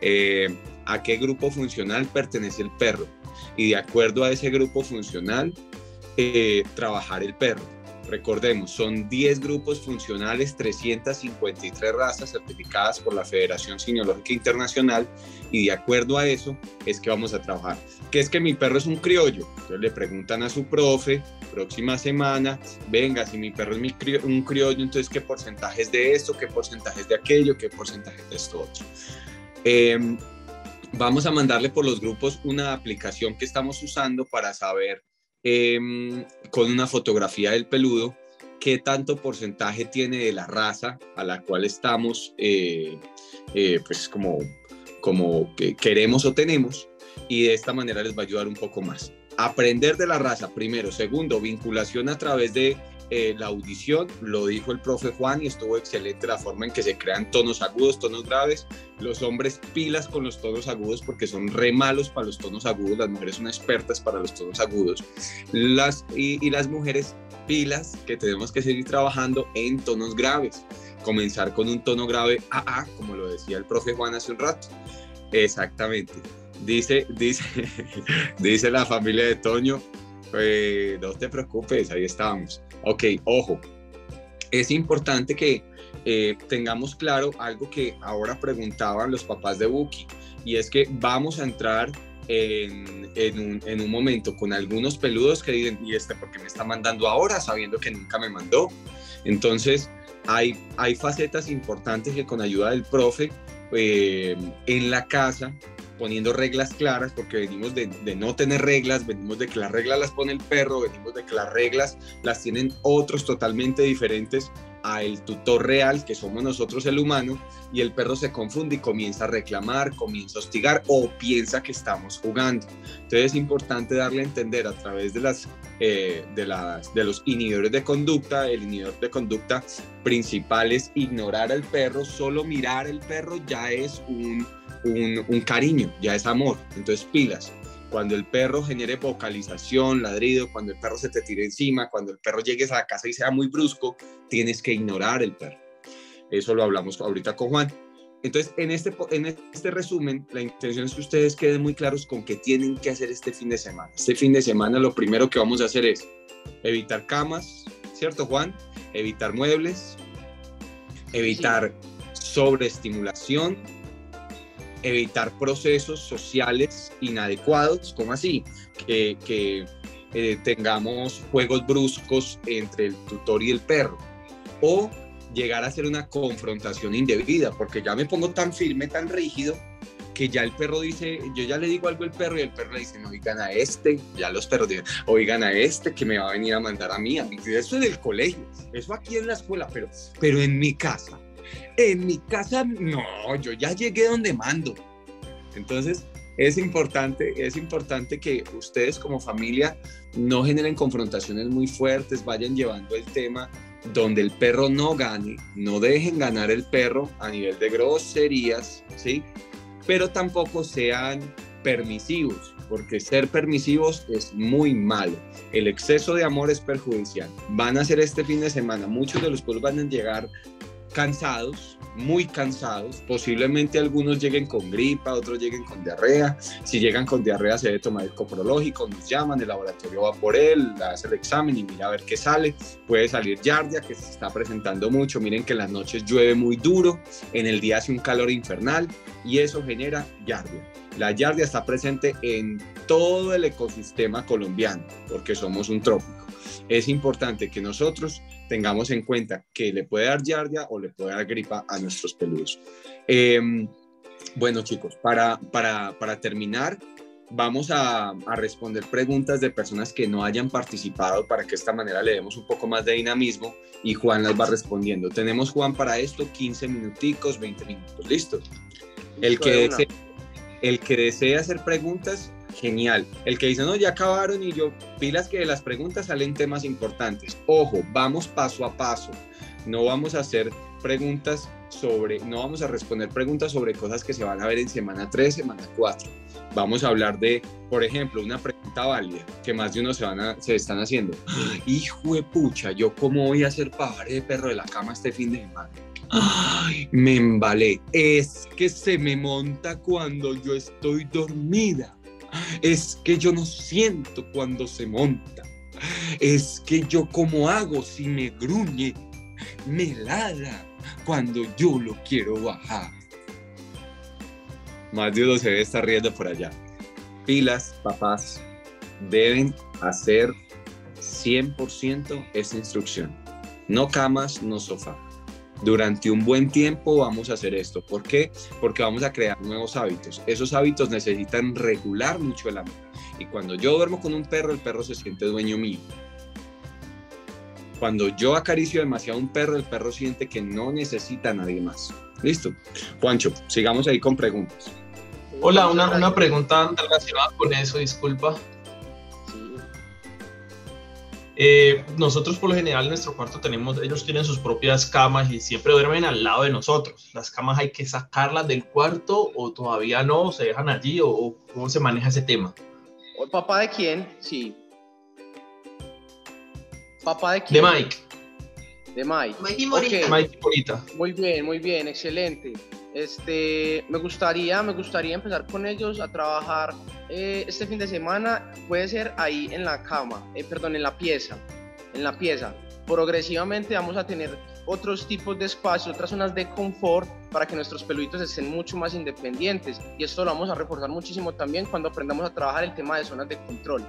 eh, a qué grupo funcional pertenece el perro y de acuerdo a ese grupo funcional, eh, trabajar el perro. Recordemos, son 10 grupos funcionales, 353 razas certificadas por la Federación Cineológica Internacional y de acuerdo a eso es que vamos a trabajar. ¿Qué es que mi perro es un criollo? Entonces le preguntan a su profe, próxima semana, venga, si mi perro es un criollo, entonces qué porcentajes de esto, qué porcentajes de aquello, qué porcentajes de esto otro. Em, vamos a mandarle por los grupos una aplicación que estamos usando para saber Em, con una fotografía del peludo, qué tanto porcentaje tiene de la raza a la cual estamos, eh, eh, pues como, como que queremos o tenemos, y de esta manera les va a ayudar un poco más. Aprender de la raza, primero. Segundo, vinculación a través de eh, la audición, lo dijo el profe Juan y estuvo excelente la forma en que se crean tonos agudos, tonos graves. Los hombres pilas con los tonos agudos porque son re malos para los tonos agudos, las mujeres son expertas para los tonos agudos. Las, y, las mujeres pilas que tenemos que seguir trabajando en tonos graves. Comenzar con un tono grave AA, como lo decía el profe Juan hace un rato. Exactamente. Dice, dice, dice la familia de Toño, pues no te preocupes, ahí estamos. Ok, ojo, es importante que eh, tengamos claro algo que ahora preguntaban los papás de Buki, y es que vamos a entrar en, un, momento con algunos peludos que dicen, ¿y este por qué me está mandando ahora sabiendo que nunca me mandó? Entonces, hay, facetas importantes que con ayuda del profe eh, en la casa poniendo reglas claras, porque venimos de, no tener reglas, venimos de que las reglas las pone el perro, venimos de que las reglas las tienen otros totalmente diferentes a el tutor real, que somos nosotros el humano, y el perro se confunde y comienza a reclamar, comienza a hostigar o piensa que estamos jugando. Entonces es importante darle a entender a través de, las, eh, de, las, de los inhibidores de conducta, el inhibidor de conducta principal es ignorar al perro, solo mirar al perro ya es un un, cariño, ya es amor. Entonces, pilas. Cuando el perro genere vocalización, ladrido, cuando el perro se te tire encima, cuando el perro llegues a la casa y sea muy brusco, tienes que ignorar el perro. Eso lo hablamos ahorita con Juan. Entonces, en este, en este resumen, la intención es que ustedes queden muy claros con qué tienen que hacer este fin de semana. Este fin de semana lo primero que vamos a hacer es evitar camas, ¿cierto Juan? Evitar muebles, evitar sobreestimulación, evitar procesos sociales inadecuados, como así? Que, eh, tengamos juegos bruscos entre el tutor y el perro, o llegar a hacer una confrontación indebida, porque ya me pongo tan firme, tan rígido, que ya el perro dice, yo ya le digo algo al perro y el perro le dice, no, oigan a este, ya los perros dicen, oigan a este que me va a venir a mandar a mí, a mí. Eso es del colegio, eso aquí en la escuela, pero, pero en mi casa, en mi casa, no, yo ya llegué donde mando. Entonces, es importante, es importante que ustedes como familia no generen confrontaciones muy fuertes, vayan llevando el tema donde el perro no gane, no dejen ganar el perro a nivel de groserías, ¿sí? Pero tampoco sean permisivos, porque ser permisivos es muy malo. El exceso de amor es perjudicial. Van a ser este fin de semana, muchos de los pueblos van a llegar cansados, muy cansados, posiblemente algunos lleguen con gripa, otros lleguen con diarrea, si llegan con diarrea se debe tomar el coprológico, nos llaman, el laboratorio va por él, hace el examen y mira a ver qué sale, puede salir yardia que se está presentando mucho, miren que en las noches llueve muy duro, en el día hace un calor infernal y eso genera yardia. La yardia está presente en todo el ecosistema colombiano porque somos un trópico. Es importante que nosotros tengamos en cuenta que le puede dar yardia o le puede dar gripa a nuestros peludos. Em, bueno, chicos, para, para, para terminar, vamos a, a, responder preguntas de personas que no hayan participado para que de esta manera le demos un poco más de dinamismo y Juan las va respondiendo. Tenemos, Juan, para esto 15 minuticos, 20 minutos, ¿listo? El que, desee, el que desee hacer preguntas, genial. El que dice, no, ya acabaron y yo, pilas que de las preguntas salen temas importantes. Ojo, vamos paso a paso. No vamos a hacer preguntas sobre, no vamos a responder preguntas sobre cosas que se van a ver en semana 3, semana 4. Vamos a hablar de, por ejemplo, una pregunta válida que más de uno se, van a, se están haciendo. Hijo de pucha, ¿yo cómo voy a hacer pajar de perro de la cama este fin de semana? Ay, me embalé. Es que se me monta cuando yo estoy dormida. Es que yo no siento cuando se monta. Es que yo como hago si me gruñe, me ladra cuando yo lo quiero bajar. Más se debe estar riendo por allá. Pilas, papás, deben hacer 100% esa instrucción. No camas, no sofá durante un buen tiempo vamos a hacer esto. ¿Por qué? Porque vamos a crear nuevos hábitos. Esos hábitos necesitan regular mucho el amor. Y cuando yo duermo con un perro, el perro se siente dueño mío. Cuando yo acaricio demasiado a un perro, el perro siente que no necesita a nadie más. Listo. Juancho, sigamos ahí con preguntas.
Hola, una, una pregunta relacionada con eso, disculpa. Eh, nosotros por lo general en nuestro cuarto tenemos, ellos tienen sus propias camas y siempre duermen al lado de nosotros. ¿Las camas hay que sacarlas del cuarto o todavía no? ¿Se dejan allí o, cómo se maneja ese tema?
¿El papá de quién? Sí. ¿Papá de quién?
De Mike.
De Mike.
Mike y Morita.
Mike y Morita.
Muy bien, muy bien, excelente. Este, me gustaría, me gustaría empezar con ellos a trabajar eh, este fin de semana. Puede ser ahí en la cama, eh, perdón, en la pieza, en la pieza. Progresivamente vamos a tener otros tipos de espacios, otras zonas de confort para que nuestros peluditos estén mucho más independientes. Y esto lo vamos a reforzar muchísimo también cuando aprendamos a trabajar el tema de zonas de control.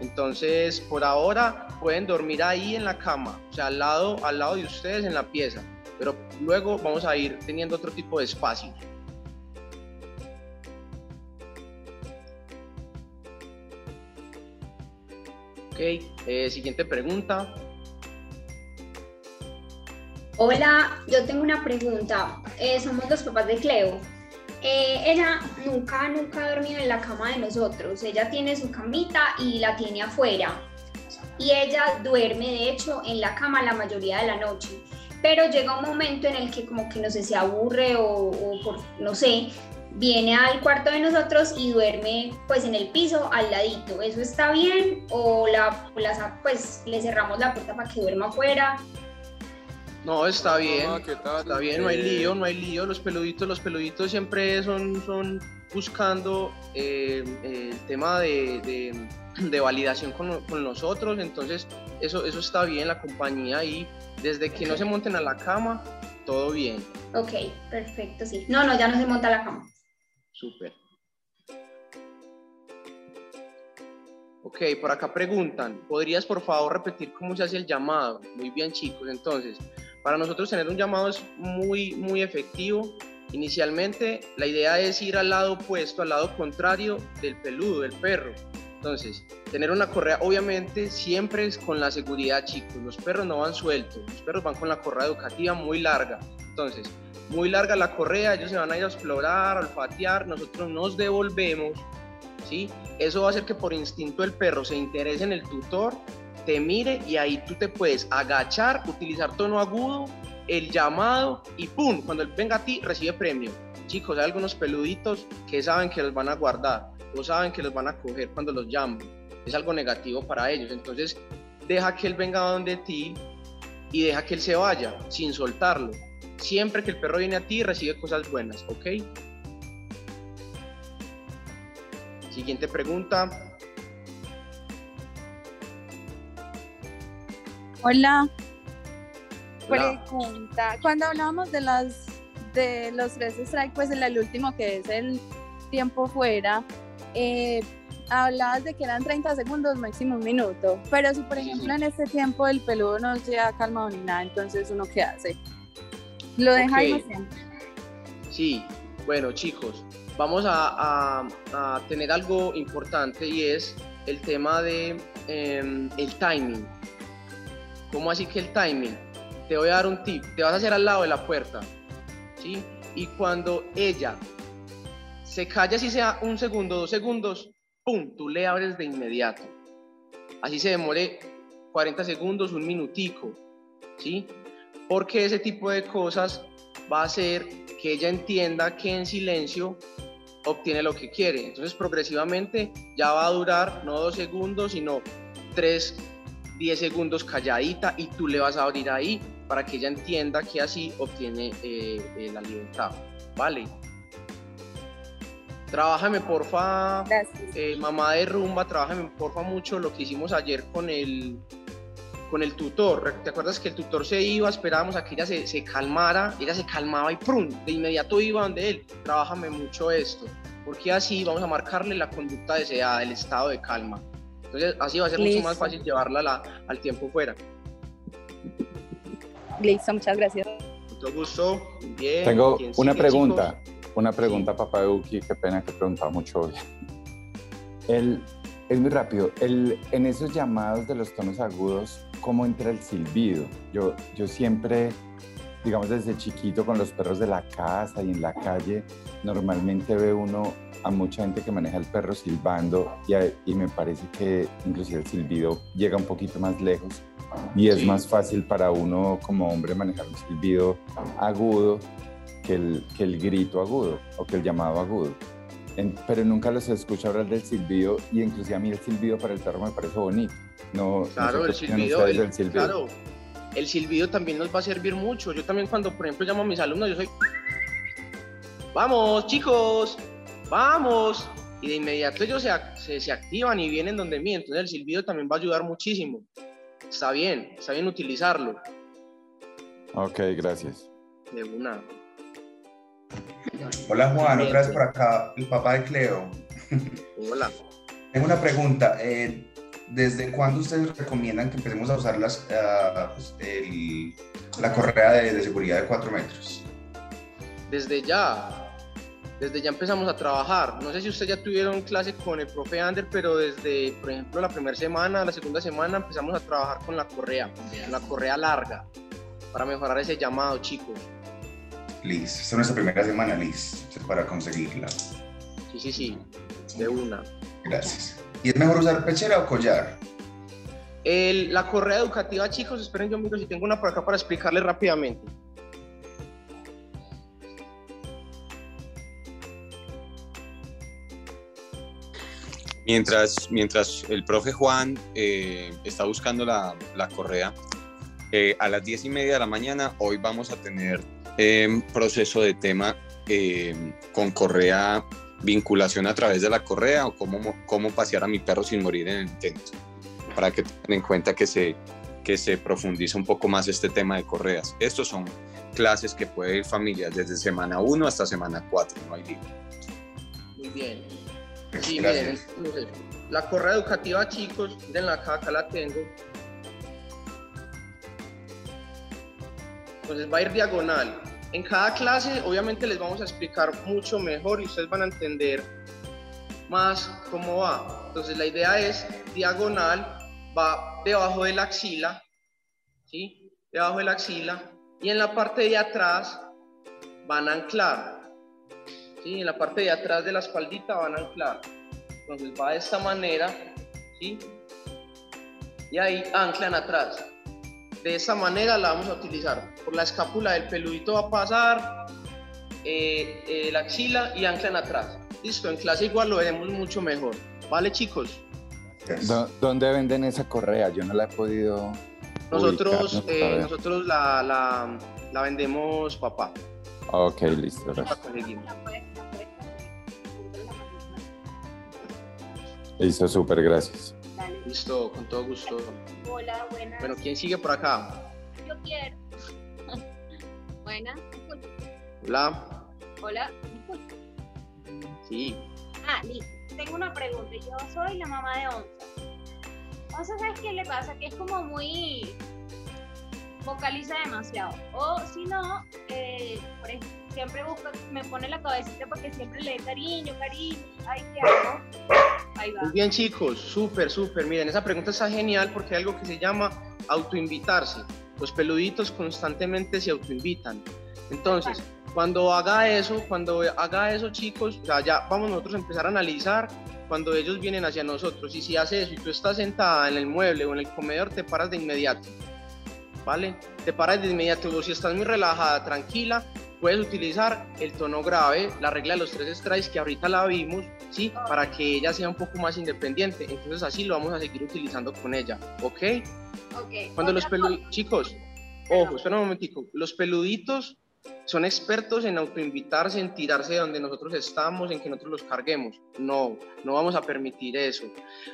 Entonces, por ahora pueden dormir ahí en la cama, o sea, al lado, al lado de ustedes en la pieza pero luego vamos a ir teniendo otro tipo de espacio. Ok, eh, siguiente pregunta.
Hola, yo tengo una pregunta. Eh, somos los papás de Cleo. Eh, ella nunca, nunca ha dormido en la cama de nosotros. Ella tiene su camita y la tiene afuera. Y ella duerme, de hecho, en la cama la mayoría de la noche pero llega un momento en el que como que no sé, se aburre o, no sé, viene al cuarto de nosotros y duerme pues en el piso al ladito. ¿Eso está bien? ¿O la, pues le cerramos la puerta para que duerma afuera?
No, está bien. Está bien, no hay eh, lío, no hay lío. Los peluditos, los peluditos siempre son, son buscando eh, el tema de, de, validación con, con, nosotros. Entonces, eso, eso está bien, la compañía y desde que no se monten a la cama, todo bien.
Ok, perfecto, sí. No, no, ya no se monta a la cama.
Súper. Ok, por acá preguntan, ¿podrías por favor repetir cómo se hace el llamado? Muy bien chicos, entonces, para nosotros tener un llamado es muy, muy efectivo. Inicialmente la idea es ir al lado opuesto, al lado contrario del peludo, del perro. Entonces, tener una correa, obviamente, siempre es con la seguridad, chicos. Los perros no van sueltos, los perros van con la correa educativa muy larga. Entonces, muy larga la correa, ellos se van a ir a explorar, a olfatear, nosotros nos devolvemos, ¿sí? Eso va a hacer que por instinto el perro se interese en el tutor, te mire y ahí tú te puedes agachar, utilizar tono agudo, el llamado y ¡pum! Cuando él venga a ti, recibe premio. Chicos, hay algunos peluditos que saben que los van a guardar o saben que los van a coger cuando los llaman. Es algo negativo para ellos. Entonces, deja que él venga donde ti y deja que él se vaya sin soltarlo. Siempre que el perro viene a ti, recibe cosas buenas, ¿ok? Siguiente pregunta.
Hola. Pregunta. Cuando hablábamos de las de los tres strikes, pues en el último que es el tiempo fuera, eh, hablabas de que eran 30 segundos, máximo un minuto. Pero si por ejemplo en este tiempo el peludo no se ha calmado ni nada, entonces uno qué hace? Lo deja.
Sí, bueno chicos, vamos a, tener algo importante y es el tema de em, el timing. ¿Cómo así que el timing? Te voy a dar un tip. Te vas a hacer al lado de la puerta. ¿Sí? Y cuando ella se calla, si sea un segundo, dos segundos, ¡pum! Tú le abres de inmediato. Así se demore 40 segundos, un minutico. ¿Sí? Porque ese tipo de cosas va a hacer que ella entienda que en silencio obtiene lo que quiere. Entonces, progresivamente ya va a durar no dos segundos, sino tres 10 segundos calladita y tú le vas a abrir ahí para que ella entienda que así obtiene eh, eh, la libertad. ¿Vale? Trabájame porfa, eh, mamá de rumba, trabájame porfa mucho lo que hicimos ayer con el, con el tutor. ¿Te acuerdas que el tutor se iba, esperábamos a que ella se, se calmara, ella se calmaba y ¡prum! De inmediato iba donde él. Trabájame mucho esto, porque así vamos a marcarle la conducta deseada, el estado de calma. Entonces, así va a ser mucho más fácil llevarla al tiempo fuera.
Listo, muchas gracias.
Mucho gusto. Bien.
Tengo una pregunta. Una pregunta, papá Uki, qué pena que preguntaba mucho hoy. El, es muy rápido. El, en esos llamados de los tonos agudos, ¿cómo entra el silbido? Yo, yo siempre, digamos desde chiquito con los perros de la casa y en la calle, normalmente ve uno a mucha gente que maneja el perro silbando y, y, me parece que inclusive el silbido llega un poquito más lejos y es más fácil para uno como hombre manejar un silbido agudo que el, que el grito agudo o que el llamado agudo. Pero nunca los escucho hablar del silbido y inclusive a mí el silbido para el perro me parece bonito. No,
claro, el, silbido, el, silbido. Claro, el silbido también nos va a servir mucho. Yo también cuando, por ejemplo, llamo a mis alumnos, yo soy... Vamos, chicos, vamos. Y de inmediato ellos se, se, activan y vienen donde mí. Entonces el silbido también va a ayudar muchísimo. Está bien, está bien utilizarlo.
Ok, gracias.
De una.
Hola Juan, otra vez por acá, el papá de Cleo.
Hola.
Tengo una pregunta. Eh, ¿Desde cuándo ustedes recomiendan que empecemos a usar las, uh, pues, el, la correa de, de seguridad de 4 metros?
Desde ya, desde ya empezamos a trabajar. No sé si ustedes ya tuvieron clase con el profe Ander, pero desde, por ejemplo, la primera semana, la segunda semana empezamos a trabajar con la correa, la correa larga, para mejorar ese llamado, chicos.
Liz, esta es nuestra primera semana, Liz, para conseguirla.
Sí, sí, sí, de una.
Gracias. ¿Y es mejor usar pechera o collar?
la correa educativa, chicos, esperen yo miro si tengo una por acá para explicarles rápidamente.
Mientras, mientras el profe Juan eh, está buscando la, la correa, eh, a las diez y media de la mañana hoy vamos a tener eh, proceso de tema con correa, vinculación a través de la correa o cómo, cómo pasear a mi perro sin morir en el intento, para que tengan en cuenta que se, que se profundice un poco más este tema de correas. Estos son clases que puede ir familias desde semana 1 hasta semana 4, no hay.
Muy bien. Sí, miren, la correa educativa, chicos, miren acá, acá la tengo. Entonces va a ir diagonal. En cada clase, obviamente, les vamos a explicar mucho mejor y ustedes van a entender más cómo va. Entonces, la idea es diagonal, va debajo de la axila, ¿sí? Debajo de la axila. Y en la parte de atrás van a anclar. ¿sí? En la parte de atrás de la espaldita van a anclar. Entonces va de esta manera, ¿sí? Y ahí anclan atrás. De esta manera la vamos a utilizar. Por la escápula del peludito va a pasar, eh, eh, la axila y anclan atrás. Listo, en clase igual lo veremos mucho mejor. ¿Vale, chicos?
¿Dónde venden esa correa? Yo no la he podido
Nosotros, eh, nosotros la, la, la, vendemos papá.
Ok, listo. Listo, súper, gracias.
Listo, con todo gusto.
Hola, buenas.
Bueno, ¿quién sigue por acá?
Yo quiero. Buenas.
Hola.
Hola.
Sí.
Ah, listo. Tengo una pregunta. Yo soy la mamá de Onza. Onza, ¿sabes qué le pasa? Que es como muy vocaliza demasiado. O si no, eh, por ejemplo, siempre busca, me pone la cabecita porque siempre le dé cariño, cariño. Ay, ¿qué hago? Ahí va.
Muy bien, chicos, súper, súper. Miren, esa pregunta está genial porque hay algo que se llama autoinvitarse. Los peluditos constantemente se autoinvitan. Entonces, cuando haga eso, cuando haga eso, chicos, ya, ya vamos nosotros a empezar a analizar cuando ellos vienen hacia nosotros. Y si hace eso y tú estás sentada en el mueble o en el comedor, te paras de inmediato. ¿Vale? Te paras de inmediato. O si estás muy relajada, tranquila, puedes utilizar el tono grave, la regla de los tres strikes que ahorita la vimos, ¿sí? Para que ella sea un poco más independiente. Entonces así lo vamos a seguir utilizando con ella, ¿ok?
Ok.
Cuando los peluditos, chicos, ojo, espera un momentico, los peluditos son expertos en autoinvitarse, en tirarse de donde nosotros estamos, en que nosotros los carguemos. No, no vamos a permitir eso.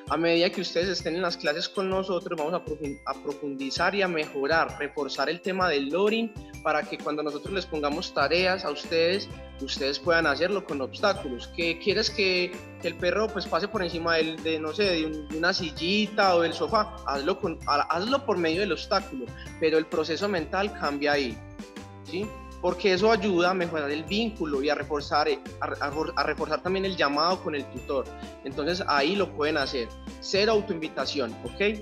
A medida que ustedes estén en las clases con nosotros, vamos a profundizar y a mejorar, reforzar el tema del loading para que cuando nosotros les pongamos tareas a ustedes, ustedes puedan hacerlo con obstáculos. ¿Qué quieres que, el perro pues pase por encima de, no sé, de, una sillita o del sofá? Hazlo, con, hazlo por medio del obstáculo, pero el proceso mental cambia ahí. ¿Sí? Porque eso ayuda a mejorar el vínculo y a reforzar, eh, a, reforzar también el llamado con el tutor. Entonces ahí lo pueden hacer. Cero autoinvitación, ¿ok?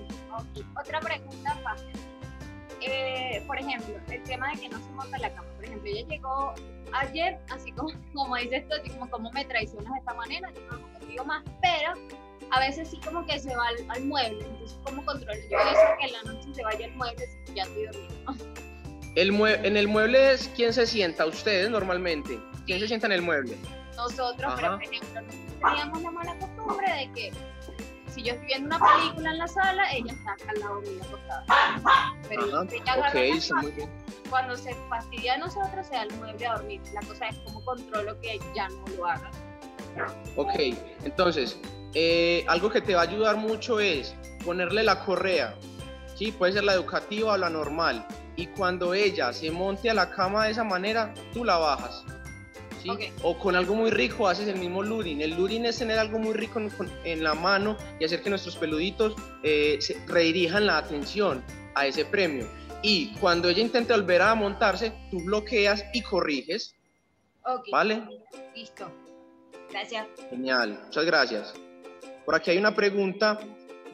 Otra pregunta fácil. Eh, por ejemplo, el tema de que no se monta la cama. Por ejemplo, ella llegó ayer, así como, como dices esto, así como, como me traicionas de esta manera, yo no contigo más, pero a veces sí como que se va al, mueble. Entonces, ¿cómo controlo yo eso que en la noche se vaya al mueble si ya estoy dormido?
En el mueble es quién se sienta, ustedes normalmente. ¿Quién se sienta en el mueble?
Nosotros, pero por ejemplo, teníamos la mala costumbre de que si yo estoy viendo una película en la sala, ella está al lado mío acostada. Pero ella okay, muy bien. cuando se fastidia a nosotros, se da el mueble a dormir. La cosa es cómo controlo que ya no lo haga.
Ok, entonces, eh, algo que te va a ayudar mucho es ponerle la correa. Sí, puede ser la educativa o la normal y cuando ella se monte a la cama de esa manera, tú la bajas. ¿sí? O con algo muy rico haces el mismo luring. El luring es tener algo muy rico en, la mano y hacer que nuestros peluditos eh, se redirijan la atención a ese premio. Y cuando ella intente volver a montarse, tú bloqueas y corriges. ¿Vale?
Listo. Gracias.
Genial, muchas gracias. Por aquí hay una pregunta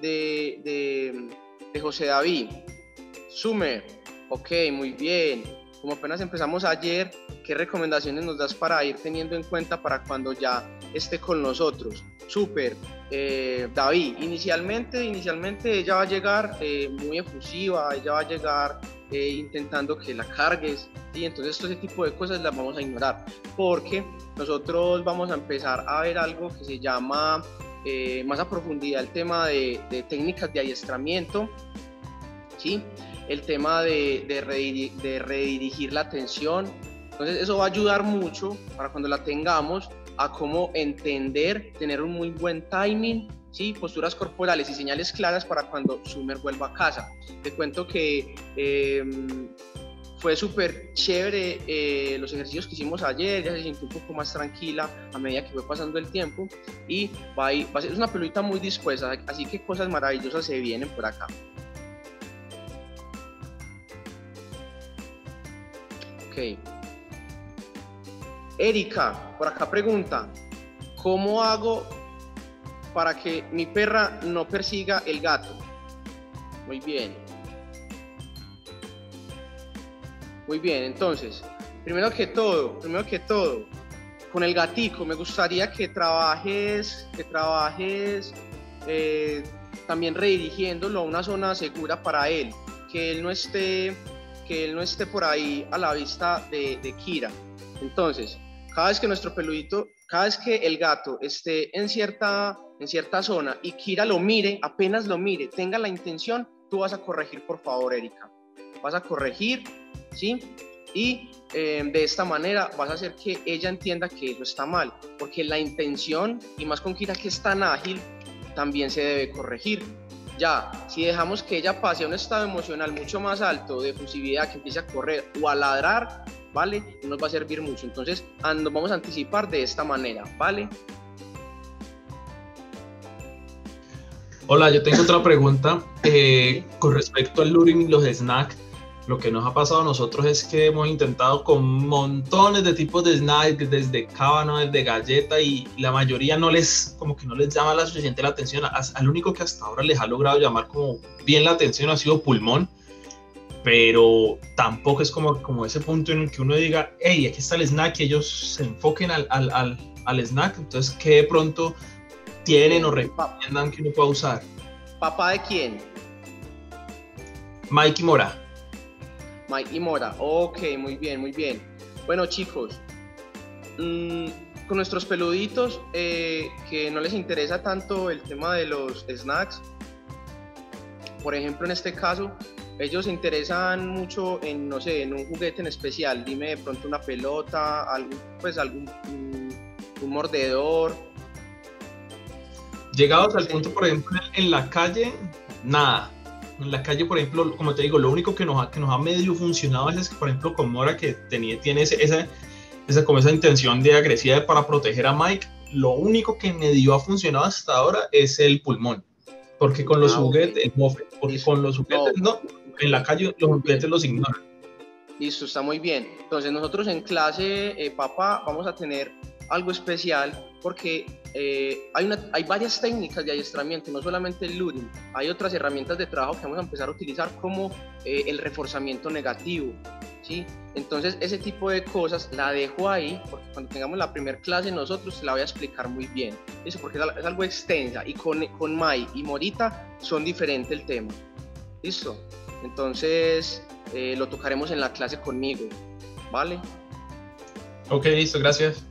de, de, de José David. Sumer, Ok, muy bien. Como apenas empezamos ayer, ¿qué recomendaciones nos das para ir teniendo en cuenta para cuando ya esté con nosotros? Súper. Eh, David, inicialmente, inicialmente ella va a llegar eh, muy efusiva, ella va a llegar eh, intentando que la cargues y entonces todo ese tipo de cosas las vamos a ignorar porque nosotros vamos a empezar a ver algo que se llama más a profundidad el tema de, de técnicas de adiestramiento, ¿sí? El tema de, de, redirigir la atención. Entonces eso va a ayudar mucho para cuando la tengamos a cómo entender, tener un muy buen timing, ¿sí? posturas corporales y señales claras para cuando Sumer vuelva a casa. Te cuento que em, fue súper chévere eh, los ejercicios que hicimos ayer, ya se sintió un poco más tranquila a medida que fue pasando el tiempo y va a, va a ser una pelota muy dispuesta, así que cosas maravillosas se vienen por acá. Ok. Erika, por acá pregunta, ¿cómo hago para que mi perra no persiga el gato? Muy bien. Muy bien, entonces, primero que todo, primero que todo, con el gatico, me gustaría que trabajes, que trabajes eh, también redirigiéndolo a una zona segura para él, que él no esté él no esté por ahí a la vista de, de Kira. Entonces, cada vez que nuestro peludito, cada vez que el gato esté en cierta, en cierta zona y Kira lo mire, apenas lo mire, tenga la intención, tú vas a corregir, por favor, Erika. Vas a corregir, ¿sí? Y eh, de esta manera vas a hacer que ella entienda que eso está mal, porque la intención, y más con Kira que es tan ágil, también se debe corregir. Ya, si dejamos que ella pase a un estado emocional mucho más alto de efusividad, que empiece a correr o a ladrar, ¿vale? No nos va a servir mucho. Entonces, nos vamos a anticipar de esta manera, ¿vale?
Hola, yo tengo otra pregunta eh, con respecto al luring y los snacks. Lo que nos ha pasado a nosotros es que hemos intentado con montones de tipos de snacks, desde cábano, desde galleta, y la mayoría no les, como que no les llama la suficiente la atención. Al único que hasta ahora les ha logrado llamar como bien la atención ha sido pulmón, pero tampoco es como, como ese punto en el que uno diga, hey, aquí está el snack, y ellos se enfoquen al, al, al, al snack. Entonces, ¿qué de pronto tienen o recomiendan que uno pueda usar?
¿Papá de quién?
Mikey Mora.
Mike y Mora. Ok, muy bien, muy bien. Bueno, chicos, mm, con nuestros peluditos eh, que no les interesa tanto el tema de los snacks, por ejemplo, en este caso, ellos se interesan mucho en, no sé, en un juguete en especial. Dime de pronto una pelota, algún, pues algún un mordedor.
Llegados al punto, por ejemplo, en la calle, nada en la calle, por ejemplo, como te digo, lo único que nos ha, que nos ha medio funcionado es que, por ejemplo, con Mora, que tenía, tiene esa, esa, como esa intención de agresividad para proteger a Mike, lo único que medio ha funcionado hasta ahora es el pulmón. Porque con los ah, juguetes, porque con los juguetes, no. en la calle los juguetes los ignoran.
Listo, está muy bien. Entonces nosotros en clase, eh, papá, vamos a tener algo especial porque eh, hay, una, hay varias técnicas de adiestramiento, no solamente el luring, hay otras herramientas de trabajo que vamos a empezar a utilizar como eh, el reforzamiento negativo. ¿sí? Entonces ese tipo de cosas la dejo ahí porque cuando tengamos la primera clase nosotros la voy a explicar muy bien. Eso porque es algo extensa y con, con Mai y Morita son diferentes el tema. ¿Listo? Entonces eh, lo tocaremos en la clase conmigo. ¿Vale?
Ok, listo, gracias.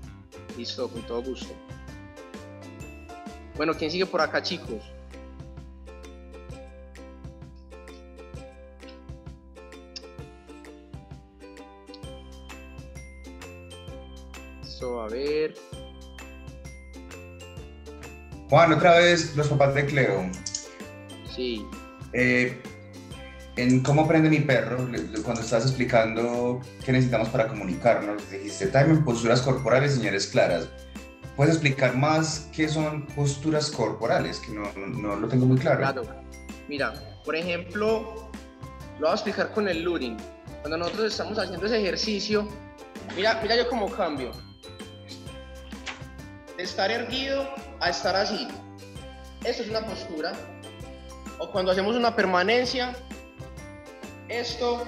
Listo, con todo gusto. Bueno, ¿quién sigue por acá, chicos? Eso, a ver.
Juan, otra vez los papás de Cleo.
Sí.
Eh, en cómo aprende mi perro, cuando estás explicando qué necesitamos para comunicarnos, dijiste time posturas corporales, señores claras. ¿Puedes explicar más qué son posturas corporales? Que no, no, lo tengo muy claro.
Claro. Mira, por ejemplo, lo voy a explicar con el luring. Cuando nosotros estamos haciendo ese ejercicio, mira, mira yo cómo cambio. De estar erguido a estar así. Esto es una postura. O cuando hacemos una permanencia, esto,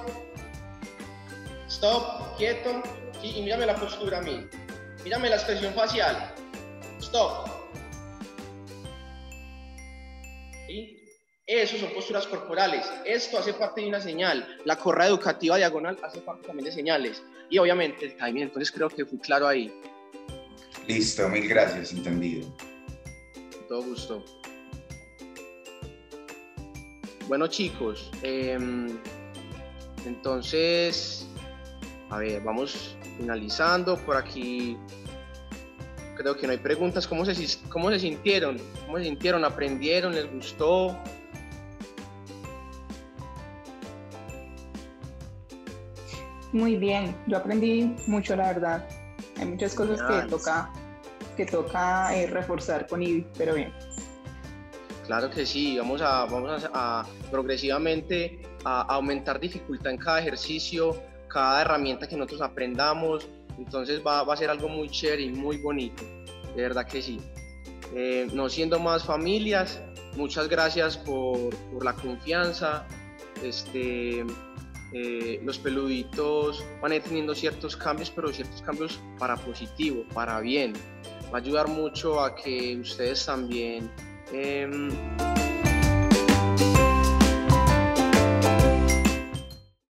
stop, quieto, y mírame la postura a mí, mírame la expresión facial, stop. ¿Sí? Eso son posturas corporales. Esto hace parte de una señal. La correa educativa diagonal hace parte también de señales. Y obviamente el timing. Entonces creo que fui claro ahí.
Listo, mil gracias, entendido.
Con todo gusto. Bueno chicos, eh, entonces, a ver, vamos finalizando. Por aquí creo que no hay preguntas. ¿Cómo se, cómo se sintieron? ¿Cómo se sintieron? ¿Aprendieron? ¿Les gustó?
Muy bien, yo aprendí mucho, la verdad. Hay muchas cosas que toca, que toca eh, reforzar con IBI, pero bien.
Claro que sí, vamos a, vamos a, progresivamente a, aumentar dificultad en cada ejercicio, cada herramienta que nosotros aprendamos, entonces va, va a ser algo muy chévere y muy bonito, de verdad que sí. Eh, no siendo más familias, muchas gracias por, por la confianza, este, eh, los peluditos van a ir teniendo ciertos cambios, pero ciertos cambios para positivo, para bien. Va a ayudar mucho a que ustedes también Um,